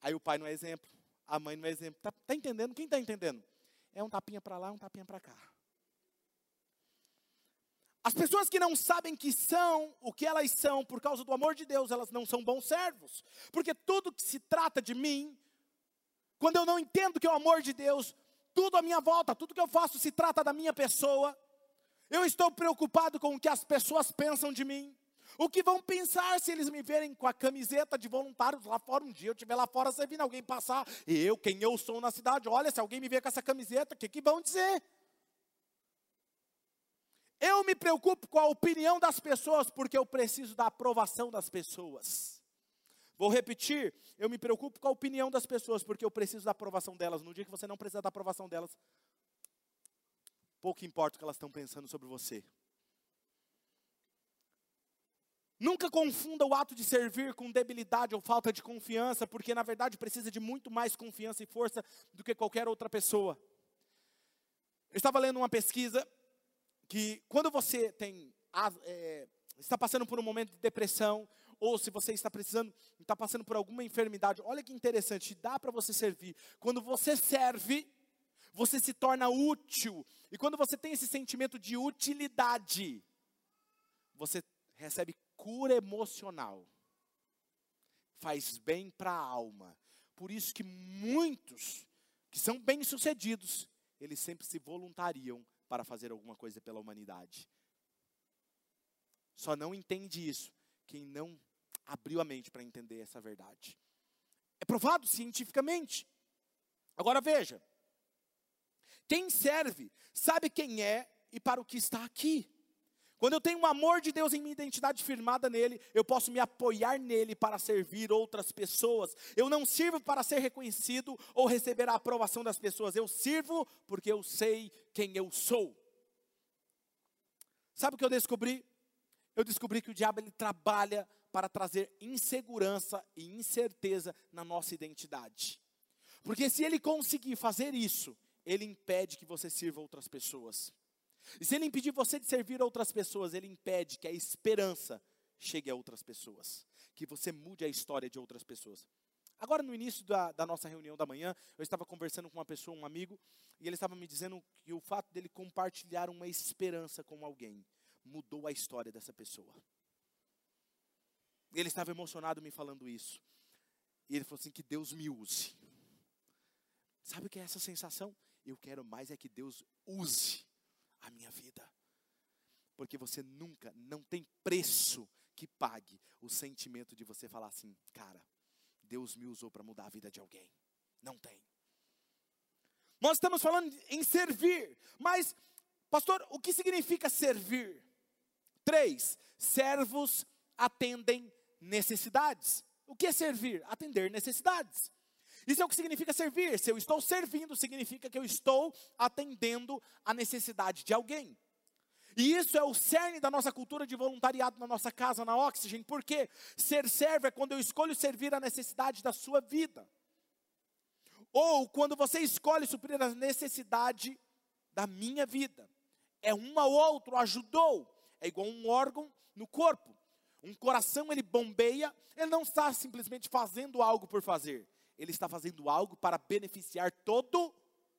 Aí o pai não é exemplo, a mãe não é exemplo. Tá, tá entendendo? Quem está entendendo? É um tapinha para lá, um tapinha para cá. As pessoas que não sabem que são o que elas são por causa do amor de Deus, elas não são bons servos. Porque tudo que se trata de mim, quando eu não entendo que é o amor de Deus, tudo à minha volta, tudo que eu faço se trata da minha pessoa. Eu estou preocupado com o que as pessoas pensam de mim. O que vão pensar se eles me verem com a camiseta de voluntários lá fora? Um dia eu estiver lá fora, você vindo alguém passar, e eu, quem eu sou na cidade, olha, se alguém me ver com essa camiseta, o que, que vão dizer? Eu me preocupo com a opinião das pessoas, porque eu preciso da aprovação das pessoas. Vou repetir, eu me preocupo com a opinião das pessoas, porque eu preciso da aprovação delas. No dia que você não precisa da aprovação delas, pouco importa o que elas estão pensando sobre você. Nunca confunda o ato de servir com debilidade ou falta de confiança, porque na verdade precisa de muito mais confiança e força do que qualquer outra pessoa. Eu estava lendo uma pesquisa que quando você tem é, está passando por um momento de depressão ou se você está precisando, está passando por alguma enfermidade, olha que interessante, dá para você servir. Quando você serve, você se torna útil. E quando você tem esse sentimento de utilidade, você recebe cura emocional. Faz bem para a alma. Por isso que muitos que são bem-sucedidos, eles sempre se voluntariam para fazer alguma coisa pela humanidade. Só não entende isso quem não abriu a mente para entender essa verdade. É provado cientificamente. Agora veja: quem serve sabe quem é e para o que está aqui. Quando eu tenho o amor de Deus em minha identidade firmada nele, eu posso me apoiar nele para servir outras pessoas. Eu não sirvo para ser reconhecido ou receber a aprovação das pessoas. Eu sirvo porque eu sei quem eu sou. Sabe o que eu descobri? Eu descobri que o diabo ele trabalha para trazer insegurança e incerteza na nossa identidade. Porque se ele conseguir fazer isso, ele impede que você sirva outras pessoas. E se ele impedir você de servir outras pessoas, ele impede que a esperança chegue a outras pessoas, que você mude a história de outras pessoas. Agora, no início da, da, nossa reunião da manhã, eu estava conversando com uma pessoa, um amigo, e ele estava me dizendo que o fato dele compartilhar uma esperança com alguém mudou a história dessa pessoa. Ele estava emocionado me falando isso. E ele falou assim: que Deus me use. Sabe o que é essa sensação? Eu quero mais é que Deus use a minha vida. Porque você nunca, não tem preço que pague o sentimento de você falar assim, cara, Deus me usou para mudar a vida de alguém. Não tem. Nós estamos falando em servir, mas, pastor, o que significa servir? Três, servos atendem necessidades. O que é servir? Atender necessidades. Isso é o que significa servir. Se eu estou servindo, significa que eu estou atendendo a necessidade de alguém. E isso é o cerne da nossa cultura de voluntariado na nossa casa, na Oxygen. Por quê? Ser servo é quando eu escolho servir a necessidade da sua vida. Ou quando você escolhe suprir a necessidade da minha vida. É um ao outro, ajudou. É igual um órgão no corpo. Um coração ele bombeia, ele não está simplesmente fazendo algo por fazer. Ele está fazendo algo para beneficiar todo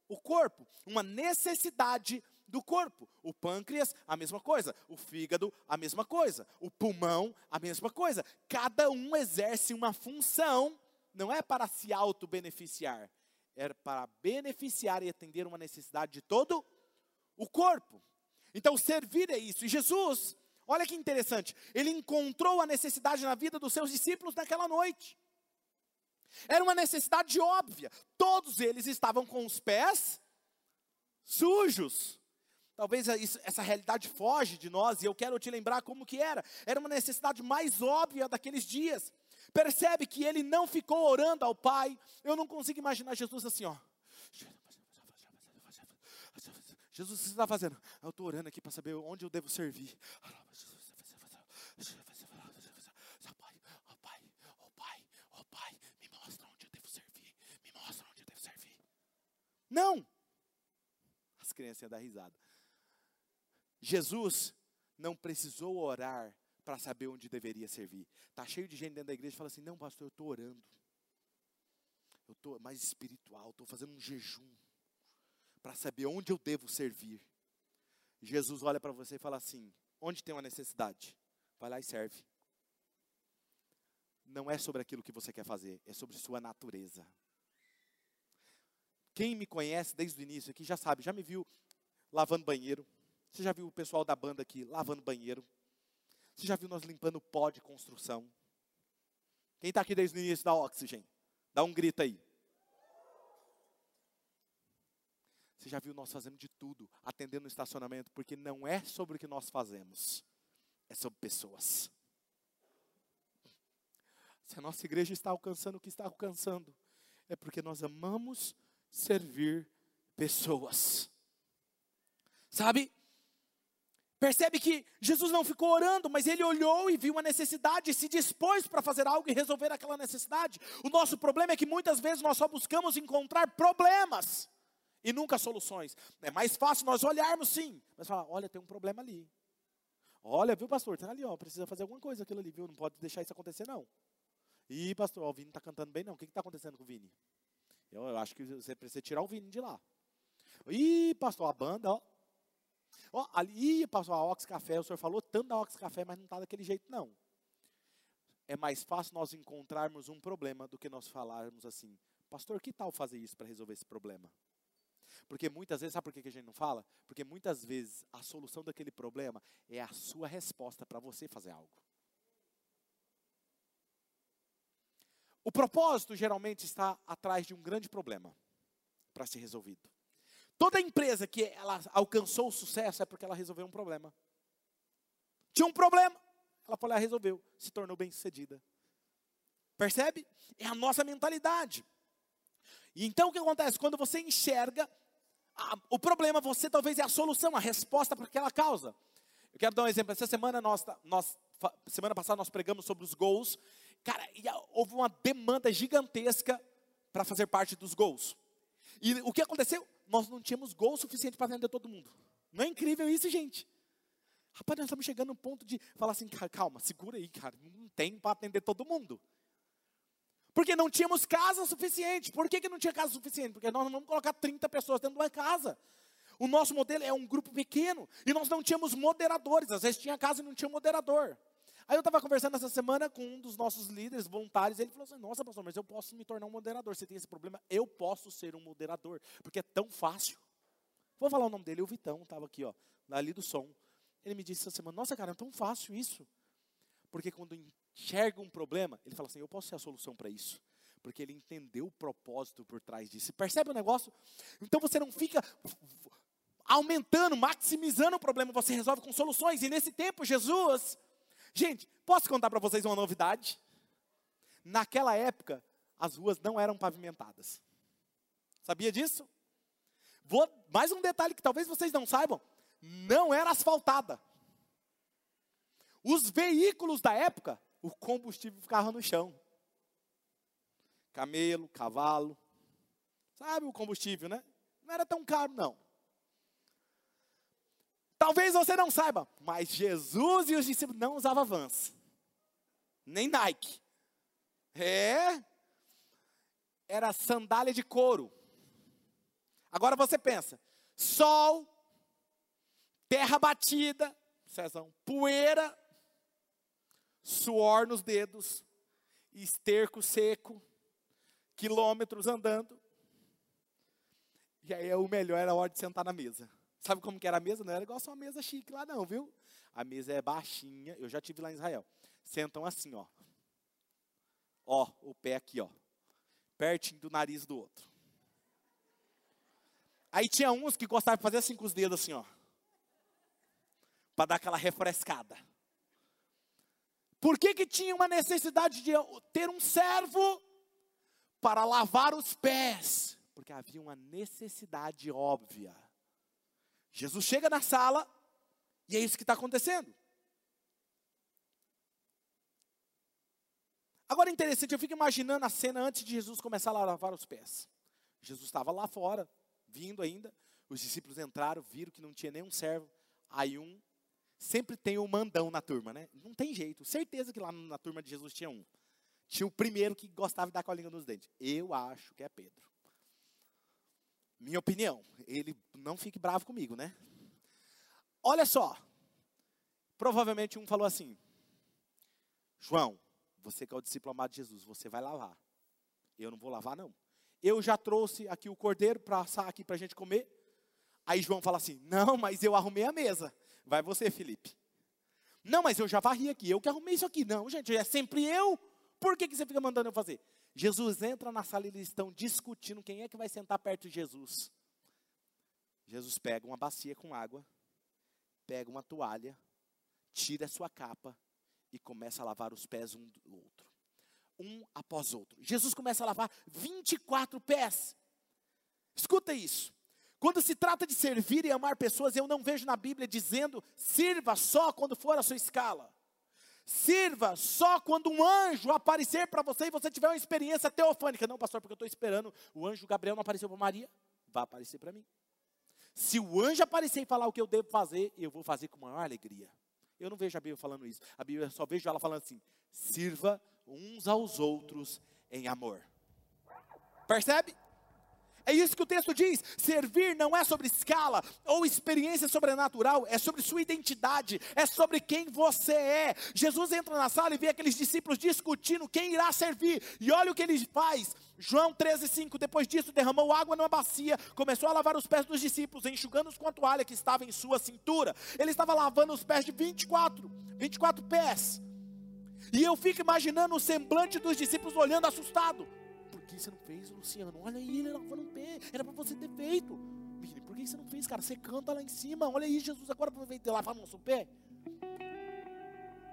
o corpo, uma necessidade do corpo. O pâncreas, a mesma coisa. O fígado, a mesma coisa. O pulmão, a mesma coisa. Cada um exerce uma função, não é para se auto-beneficiar, é para beneficiar e atender uma necessidade de todo o corpo. Então, servir é isso. E Jesus, olha que interessante, ele encontrou a necessidade na vida dos seus discípulos naquela noite. Era uma necessidade óbvia. Todos eles estavam com os pés sujos. Talvez essa realidade foge de nós e eu quero te lembrar como que era. Era uma necessidade mais óbvia daqueles dias. Percebe que ele não ficou orando ao Pai. Eu não consigo imaginar Jesus assim, ó. Jesus, o que você está fazendo? Eu estou orando aqui para saber onde eu devo servir. Não! As crianças iam dar risada. Jesus não precisou orar para saber onde deveria servir. Tá cheio de gente dentro da igreja que fala assim: "Não, pastor, eu estou orando. Eu estou mais espiritual, estou fazendo um jejum para saber onde eu devo servir." Jesus olha para você e fala assim: "Onde tem uma necessidade? Vai lá e serve." Não é sobre aquilo que você quer fazer, é sobre sua natureza. Quem me conhece desde o início aqui já sabe, já me viu lavando banheiro. Você já viu o pessoal da banda aqui lavando banheiro? Você já viu nós limpando pó de construção? Quem está aqui desde o início da Oxygen? Dá um grito aí. Você já viu nós fazendo de tudo, atendendo no estacionamento, porque não é sobre o que nós fazemos, é sobre pessoas. Se a nossa igreja está alcançando o que está alcançando, é porque nós amamos servir pessoas. Sabe? Percebe que Jesus não ficou orando, mas ele olhou e viu uma necessidade e se dispôs para fazer algo e resolver aquela necessidade. O nosso problema é que muitas vezes nós só buscamos encontrar problemas e nunca soluções. É mais fácil nós olharmos sim, mas falar: olha, tem um problema ali. Olha, viu, pastor, está ali, ó, precisa fazer alguma coisa aquilo ali, viu? Não pode deixar isso acontecer, não. Ih, pastor, ó, o Vini está cantando bem, não. O que está acontecendo com o Vini? Eu, eu acho que você precisa tirar o Vini de lá. Ih, pastor, a banda, ó. Ó, ali, pastor, a Ox Café, o senhor falou tanto da Ox Café, mas não está daquele jeito, não. É mais fácil nós encontrarmos um problema do que nós falarmos assim, pastor, que tal fazer isso para resolver esse problema? Porque muitas vezes, sabe por que a gente não fala? Porque muitas vezes a solução daquele problema é a sua resposta para você fazer algo. O propósito geralmente está atrás de um grande problema para ser resolvido. Toda empresa que ela alcançou o sucesso é porque ela resolveu um problema. Tinha um problema, ela foi lá resolveu, se tornou bem sucedida. Percebe? É a nossa mentalidade. E então o que acontece? Quando você enxerga a, o problema, você talvez é a solução, a resposta para aquela causa. Eu quero dar um exemplo. Essa semana nós, nós semana passada nós pregamos sobre os gols Cara, houve uma demanda gigantesca para fazer parte dos gols. E o que aconteceu? Nós não tínhamos gol suficiente para atender todo mundo. Não é incrível isso, gente? Rapaz, nós estamos chegando no ponto de falar assim, calma, segura aí, cara, não tem para atender todo mundo. Porque não tínhamos casa suficiente. Por que, que não tinha casa suficiente? Porque nós não vamos colocar 30 pessoas dentro de uma casa. O nosso modelo é um grupo pequeno e nós não tínhamos moderadores. Às vezes tinha casa e não tinha moderador. Aí eu estava conversando essa semana com um dos nossos líderes voluntários, ele falou assim: Nossa, pastor, mas eu posso me tornar um moderador. Você tem esse problema? Eu posso ser um moderador, porque é tão fácil. Vou falar o nome dele, o Vitão, estava aqui, ó, ali do som. Ele me disse essa semana: Nossa, cara, é tão fácil isso. Porque quando enxerga um problema, ele fala assim: Eu posso ser a solução para isso porque ele entendeu o propósito por trás disso. Percebe o negócio? Então você não fica aumentando, maximizando o problema, você resolve com soluções. E nesse tempo, Jesus Gente, posso contar para vocês uma novidade? Naquela época, as ruas não eram pavimentadas. Sabia disso? Vou, mais um detalhe que talvez vocês não saibam. não era asfaltada. Os veículos da época, o combustível ficava no chão. Camelo, cavalo. Sabe o combustível, né? Não era tão caro, não. Talvez você não saiba, mas Jesus e os discípulos não usavam Vans, nem Nike. É, era sandália de couro. Agora você pensa, sol, terra batida, Cezão, poeira, suor nos dedos, esterco seco, quilômetros andando. E aí o melhor era a hora de sentar na mesa. Sabe como que era a mesa? Não era igual só uma mesa chique lá não, viu? A mesa é baixinha, eu já tive lá em Israel. Sentam assim, ó. Ó, o pé aqui, ó. Pertinho do nariz do outro. Aí tinha uns que gostavam de fazer assim com os dedos assim, ó. Para dar aquela refrescada. Por que que tinha uma necessidade de ter um servo para lavar os pés? Porque havia uma necessidade óbvia. Jesus chega na sala e é isso que está acontecendo. Agora é interessante, eu fico imaginando a cena antes de Jesus começar a lavar os pés. Jesus estava lá fora, vindo ainda. Os discípulos entraram, viram que não tinha nenhum servo. Aí um, sempre tem um mandão na turma, né? Não tem jeito. Certeza que lá na turma de Jesus tinha um. Tinha o primeiro que gostava de dar com a língua nos dentes. Eu acho que é Pedro. Minha opinião. Ele não fique bravo comigo, né? Olha só. Provavelmente um falou assim: João, você que é o discípulo amado de Jesus, você vai lavar. Eu não vou lavar, não. Eu já trouxe aqui o cordeiro para assar aqui para a gente comer. Aí João fala assim: Não, mas eu arrumei a mesa. Vai você, Felipe. Não, mas eu já varri aqui. Eu que arrumei isso aqui. Não, gente, é sempre eu. Por que, que você fica mandando eu fazer? Jesus entra na sala e eles estão discutindo quem é que vai sentar perto de Jesus. Jesus pega uma bacia com água, pega uma toalha, tira a sua capa e começa a lavar os pés um do outro. Um após outro. Jesus começa a lavar 24 pés. Escuta isso. Quando se trata de servir e amar pessoas, eu não vejo na Bíblia dizendo sirva só quando for a sua escala. Sirva só quando um anjo aparecer para você e você tiver uma experiência teofânica. Não, pastor, porque eu estou esperando. O anjo Gabriel não apareceu para Maria, vai aparecer para mim. Se o anjo aparecer e falar o que eu devo fazer, eu vou fazer com maior alegria. Eu não vejo a Bíblia falando isso. A Bíblia só vejo ela falando assim: sirva uns aos outros em amor. Percebe? É isso que o texto diz. Servir não é sobre escala ou experiência sobrenatural, é sobre sua identidade, é sobre quem você é. Jesus entra na sala e vê aqueles discípulos discutindo quem irá servir. E olha o que ele faz. João 13,5, depois disso derramou água numa bacia, começou a lavar os pés dos discípulos, enxugando-os com a toalha que estava em sua cintura. Ele estava lavando os pés de 24, 24 pés. E eu fico imaginando o semblante dos discípulos olhando assustado que você não fez, Luciano? Olha aí, ele lavando um pé. Era para você ter feito. Vini, por que você não fez, cara? Você canta lá em cima. Olha aí, Jesus, agora para você lavar no nosso pé.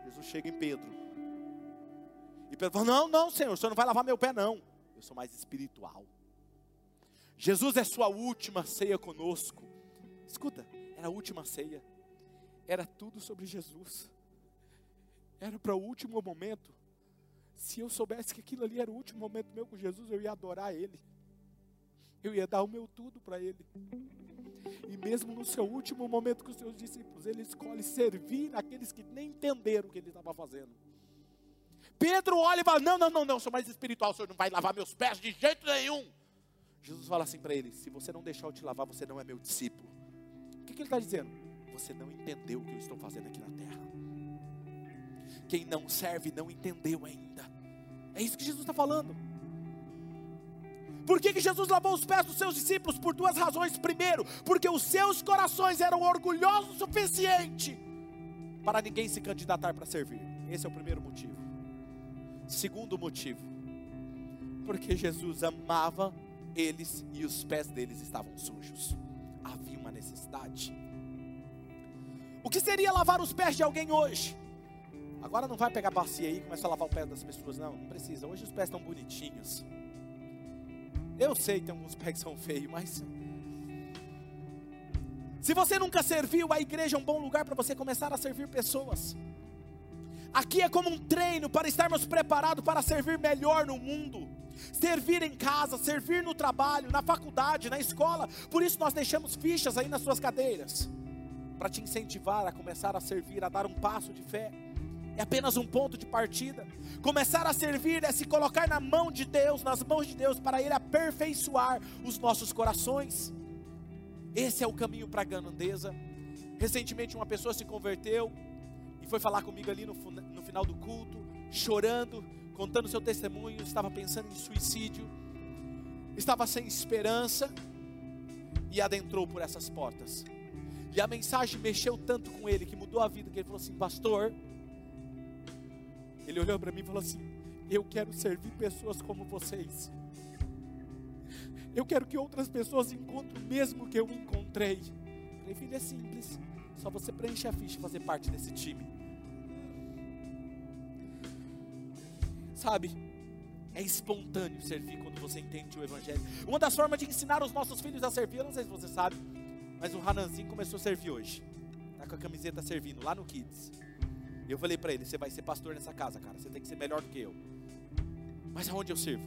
Jesus chega em Pedro. E Pedro fala: Não, não, Senhor, o Senhor não vai lavar meu pé, não. Eu sou mais espiritual. Jesus é sua última ceia conosco. Escuta, era a última ceia. Era tudo sobre Jesus. Era para o último momento. Se eu soubesse que aquilo ali era o último momento meu com Jesus, eu ia adorar Ele. Eu ia dar o meu tudo para Ele. E mesmo no seu último momento com os seus discípulos, Ele escolhe servir aqueles que nem entenderam o que Ele estava fazendo. Pedro olha e fala: Não, não, não, não, sou mais espiritual, o Senhor não vai lavar meus pés de jeito nenhum. Jesus fala assim para ele: Se você não deixar eu te lavar, você não é meu discípulo. O que, que ele está dizendo? Você não entendeu o que eu estou fazendo aqui na terra. Quem não serve não entendeu ainda. É isso que Jesus está falando. Por que, que Jesus lavou os pés dos seus discípulos? Por duas razões. Primeiro, porque os seus corações eram orgulhosos o suficiente para ninguém se candidatar para servir. Esse é o primeiro motivo. Segundo motivo, porque Jesus amava eles e os pés deles estavam sujos. Havia uma necessidade. O que seria lavar os pés de alguém hoje? Agora não vai pegar bacia aí e começar a lavar o pé das pessoas, não, não precisa. Hoje os pés estão bonitinhos. Eu sei que alguns pés são feios, mas Se você nunca serviu, a igreja é um bom lugar para você começar a servir pessoas. Aqui é como um treino para estarmos preparados para servir melhor no mundo. Servir em casa, servir no trabalho, na faculdade, na escola. Por isso nós deixamos fichas aí nas suas cadeiras. Para te incentivar a começar a servir, a dar um passo de fé. É apenas um ponto de partida. Começar a servir é se colocar na mão de Deus, nas mãos de Deus, para Ele aperfeiçoar os nossos corações. Esse é o caminho para a grandeza. Recentemente uma pessoa se converteu, e foi falar comigo ali no, no final do culto, chorando, contando seu testemunho, estava pensando em suicídio, estava sem esperança e adentrou por essas portas. E a mensagem mexeu tanto com ele que mudou a vida, que ele falou assim: Pastor, ele olhou para mim e falou assim: Eu quero servir pessoas como vocês. Eu quero que outras pessoas encontrem o mesmo que eu encontrei. Eu falei, filho, é simples. Só você preencher a ficha e fazer parte desse time. Sabe? É espontâneo servir quando você entende o Evangelho. Uma das formas de ensinar os nossos filhos a servir, eu não sei se você sabe, mas o Hananzinho começou a servir hoje. Está com a camiseta servindo lá no Kids. Eu falei para ele: você vai ser pastor nessa casa, cara. Você tem que ser melhor do que eu. Mas aonde eu sirvo?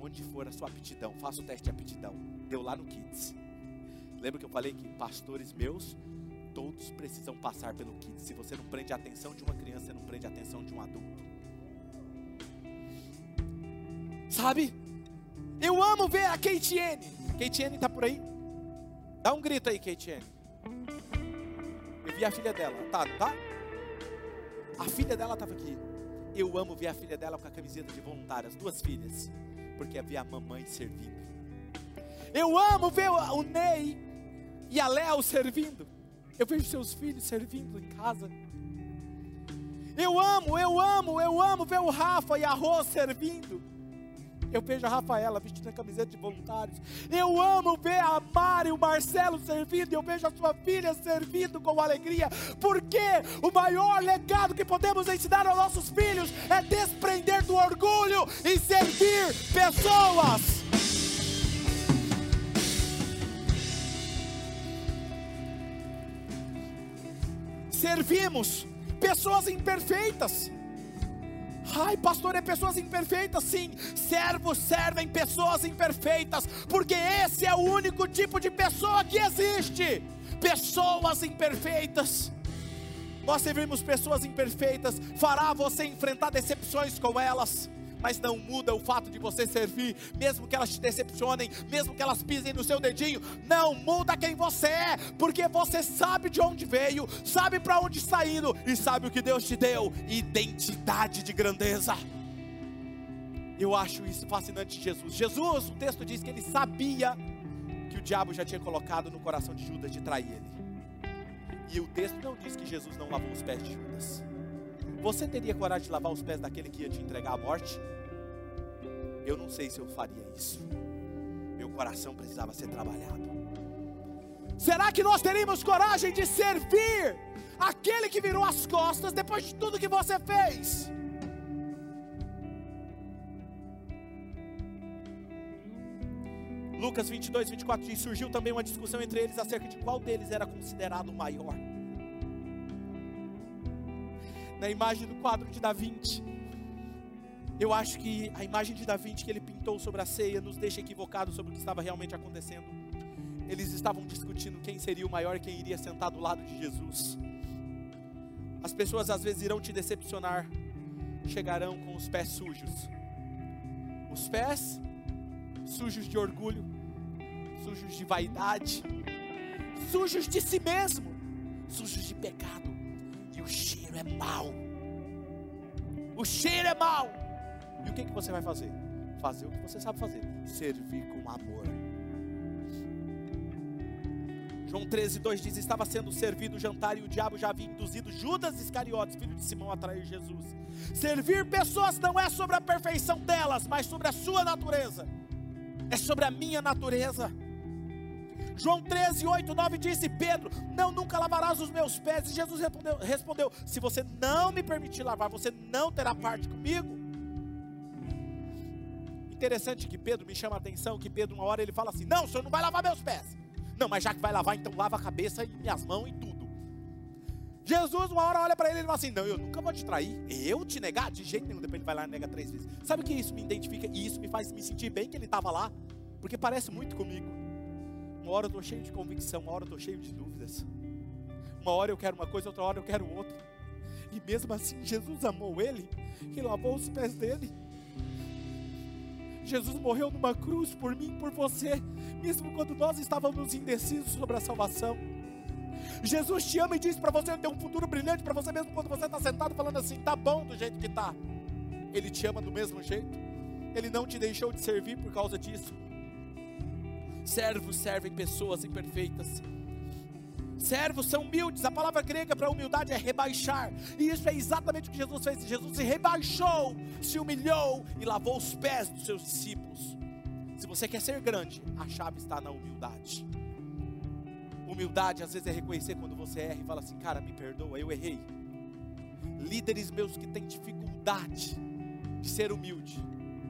Onde for a sua aptidão, faça o teste de aptidão. Deu lá no Kids. Lembra que eu falei que pastores meus, todos precisam passar pelo Kids. Se você não prende a atenção de uma criança, você não prende a atenção de um adulto. Sabe? Eu amo ver a Keitiene. Keitiene está por aí? Dá um grito aí, Keitiene. Eu vi a filha dela. Tá, tá? A filha dela estava aqui. Eu amo ver a filha dela com a camiseta de voluntária, as duas filhas, porque havia a mamãe servindo. Eu amo ver o Ney e a Léo servindo. Eu vejo seus filhos servindo em casa. Eu amo, eu amo, eu amo ver o Rafa e a Rô servindo. Eu vejo a Rafaela vestindo a camiseta de voluntários. Eu amo ver a Mari e o Marcelo servindo. Eu vejo a sua filha servindo com alegria. Porque o maior legado que podemos ensinar aos nossos filhos é desprender do orgulho e servir pessoas. Servimos pessoas imperfeitas. Ai, pastor, é pessoas imperfeitas? Sim, servos servem pessoas imperfeitas, porque esse é o único tipo de pessoa que existe. Pessoas imperfeitas. Nós servimos pessoas imperfeitas, fará você enfrentar decepções com elas mas não muda o fato de você servir, mesmo que elas te decepcionem, mesmo que elas pisem no seu dedinho, não muda quem você é, porque você sabe de onde veio, sabe para onde está indo e sabe o que Deus te deu identidade de grandeza. Eu acho isso fascinante de Jesus. Jesus, o texto diz que ele sabia que o diabo já tinha colocado no coração de Judas de trair ele. E o texto não diz que Jesus não lavou os pés de Judas. Você teria coragem de lavar os pés daquele que ia te entregar à morte? Eu não sei se eu faria isso. Meu coração precisava ser trabalhado. Será que nós teríamos coragem de servir aquele que virou as costas depois de tudo que você fez? Lucas 22, 24 diz: surgiu também uma discussão entre eles acerca de qual deles era considerado o maior na imagem do quadro de Da Vinci. Eu acho que a imagem de Da Vinci que ele pintou sobre a ceia nos deixa equivocados sobre o que estava realmente acontecendo. Eles estavam discutindo quem seria o maior, quem iria sentar do lado de Jesus. As pessoas às vezes irão te decepcionar, chegarão com os pés sujos. Os pés sujos de orgulho, sujos de vaidade, sujos de si mesmo, sujos de pecado o cheiro é mau. O cheiro é mau. E o que, que você vai fazer? Fazer o que você sabe fazer: servir com amor. João 13, 2 diz: Estava sendo servido o jantar e o diabo já havia induzido Judas Iscariotes, filho de Simão, a trair Jesus. Servir pessoas não é sobre a perfeição delas, mas sobre a sua natureza, é sobre a minha natureza. João 13, 8, 9 disse: Pedro, não nunca lavarás os meus pés. E Jesus respondeu, respondeu: Se você não me permitir lavar, você não terá parte comigo. Interessante que Pedro me chama a atenção que Pedro, uma hora ele fala assim: Não, o senhor não vai lavar meus pés. Não, mas já que vai lavar, então lava a cabeça e minhas mãos e tudo. Jesus, uma hora olha para ele e fala assim: Não, eu nunca vou te trair. Eu te negar? De jeito nenhum. Depois ele vai lá e nega três vezes. Sabe o que isso me identifica? E isso me faz me sentir bem que ele estava lá? Porque parece muito comigo. Uma hora eu estou cheio de convicção, uma hora eu estou cheio de dúvidas. Uma hora eu quero uma coisa, outra hora eu quero outra. E mesmo assim, Jesus amou ele e lavou os pés dele. Jesus morreu numa cruz por mim, por você, mesmo quando nós estávamos indecisos sobre a salvação. Jesus te ama e diz para você ter um futuro brilhante para você mesmo quando você está sentado falando assim, tá bom do jeito que tá. Ele te ama do mesmo jeito. Ele não te deixou de servir por causa disso. Servos servem pessoas imperfeitas. Servos são humildes. A palavra grega para humildade é rebaixar. E isso é exatamente o que Jesus fez. Jesus se rebaixou, se humilhou e lavou os pés dos seus discípulos. Se você quer ser grande, a chave está na humildade. Humildade às vezes é reconhecer quando você erra e fala assim: Cara, me perdoa, eu errei. Líderes meus que têm dificuldade de ser humilde,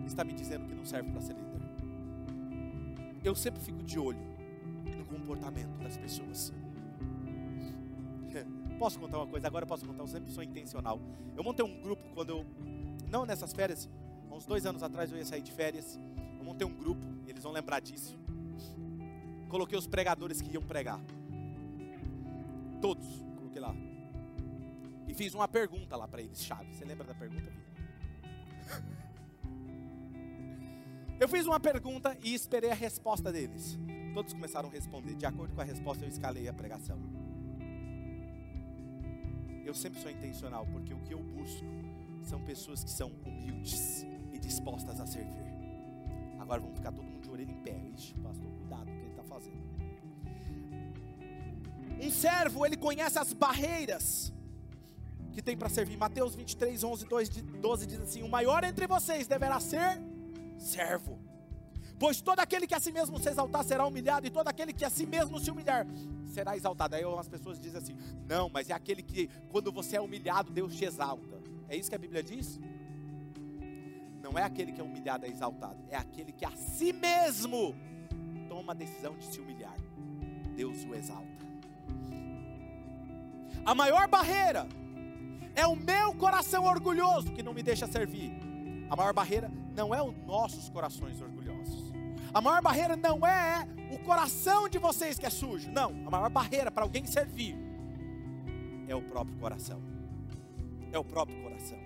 está me dizendo que não serve para ser líder. Eu sempre fico de olho no comportamento das pessoas. Posso contar uma coisa? Agora posso contar, eu sempre sou intencional. Eu montei um grupo quando eu, não nessas férias, uns dois anos atrás eu ia sair de férias. Eu montei um grupo, eles vão lembrar disso coloquei os pregadores que iam pregar. Todos, coloquei lá. E fiz uma pergunta lá para eles, chave. Você lembra da pergunta? Eu fiz uma pergunta e esperei a resposta deles. Todos começaram a responder. De acordo com a resposta, eu escalei a pregação. Eu sempre sou intencional, porque o que eu busco são pessoas que são humildes e dispostas a servir. Agora vamos ficar todo mundo de orelha em pé. Ixi, pastor, cuidado fazendo. Um servo, ele conhece as barreiras que tem para servir. Mateus 23, 11, 12 diz assim: O maior entre vocês deverá ser servo. Pois todo aquele que a si mesmo se exaltar será humilhado, e todo aquele que a si mesmo se humilhar será exaltado. Aí as pessoas dizem assim: Não, mas é aquele que, quando você é humilhado, Deus te exalta. É isso que a Bíblia diz? Não é aquele que é humilhado, é exaltado. É aquele que a si mesmo toma a decisão de se humilhar, Deus o exalta. A maior barreira é o meu coração orgulhoso que não me deixa servir. A maior barreira não é os nossos corações orgulhosos. A maior barreira não é o coração de vocês que é sujo. Não, a maior barreira para alguém servir é o próprio coração. É o próprio coração.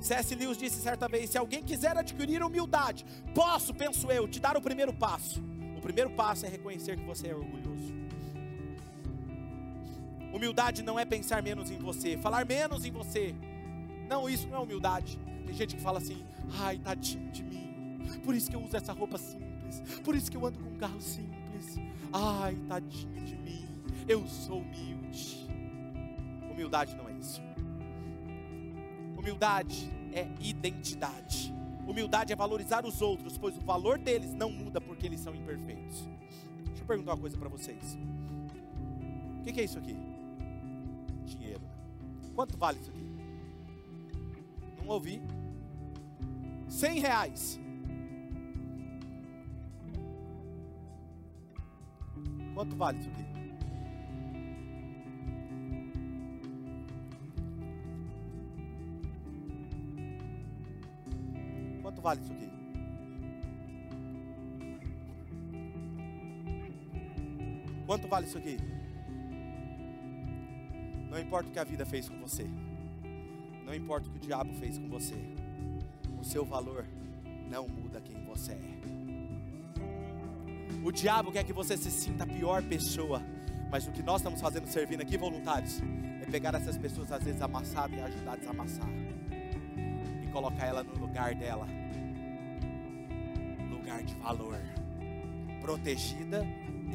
C.S. Lewis disse certa vez: se alguém quiser adquirir humildade, posso, penso eu, te dar o primeiro passo primeiro passo é reconhecer que você é orgulhoso. Humildade não é pensar menos em você, falar menos em você. Não, isso não é humildade. Tem gente que fala assim: ai, tadinho de mim. Por isso que eu uso essa roupa simples. Por isso que eu ando com um carro simples. Ai, tadinho de mim. Eu sou humilde. Humildade não é isso. Humildade é identidade. Humildade é valorizar os outros, pois o valor deles não muda porque eles são imperfeitos. Deixa eu perguntar uma coisa para vocês. O que, é isso aqui? Dinheiro. Quanto vale isso aqui? Não ouvi. Cem reais. Quanto vale isso aqui? vale isso aqui? Quanto vale isso aqui? Não importa o que a vida fez com você. Não importa o que o diabo fez com você. O seu valor não muda quem você é. O diabo quer que você se sinta a pior pessoa. Mas o que nós estamos fazendo servindo aqui, voluntários, é pegar essas pessoas às vezes amassadas e ajudar a desamassar. E colocar ela no lugar dela lugar de valor, protegida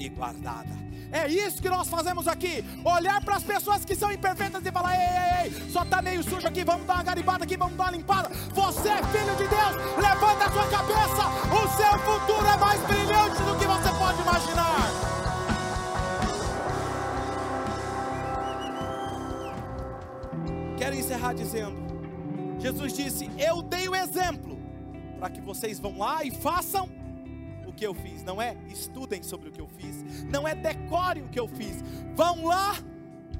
e guardada. É isso que nós fazemos aqui: olhar para as pessoas que são imperfeitas e falar: ei, ei, ei, só está meio sujo aqui, vamos dar uma garibada aqui, vamos dar uma limpada. Você é filho de Deus, levanta a sua cabeça, o seu futuro é mais brilhante do que você pode imaginar. Quero encerrar dizendo: Jesus disse: Eu dei o exemplo para que vocês vão lá e façam que eu fiz, não é estudem sobre o que eu fiz, não é decorem o que eu fiz. Vão lá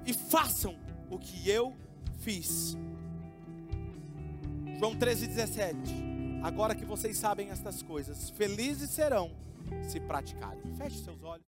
e façam o que eu fiz. João 13,17. Agora que vocês sabem estas coisas, felizes serão se praticarem. Feche seus olhos.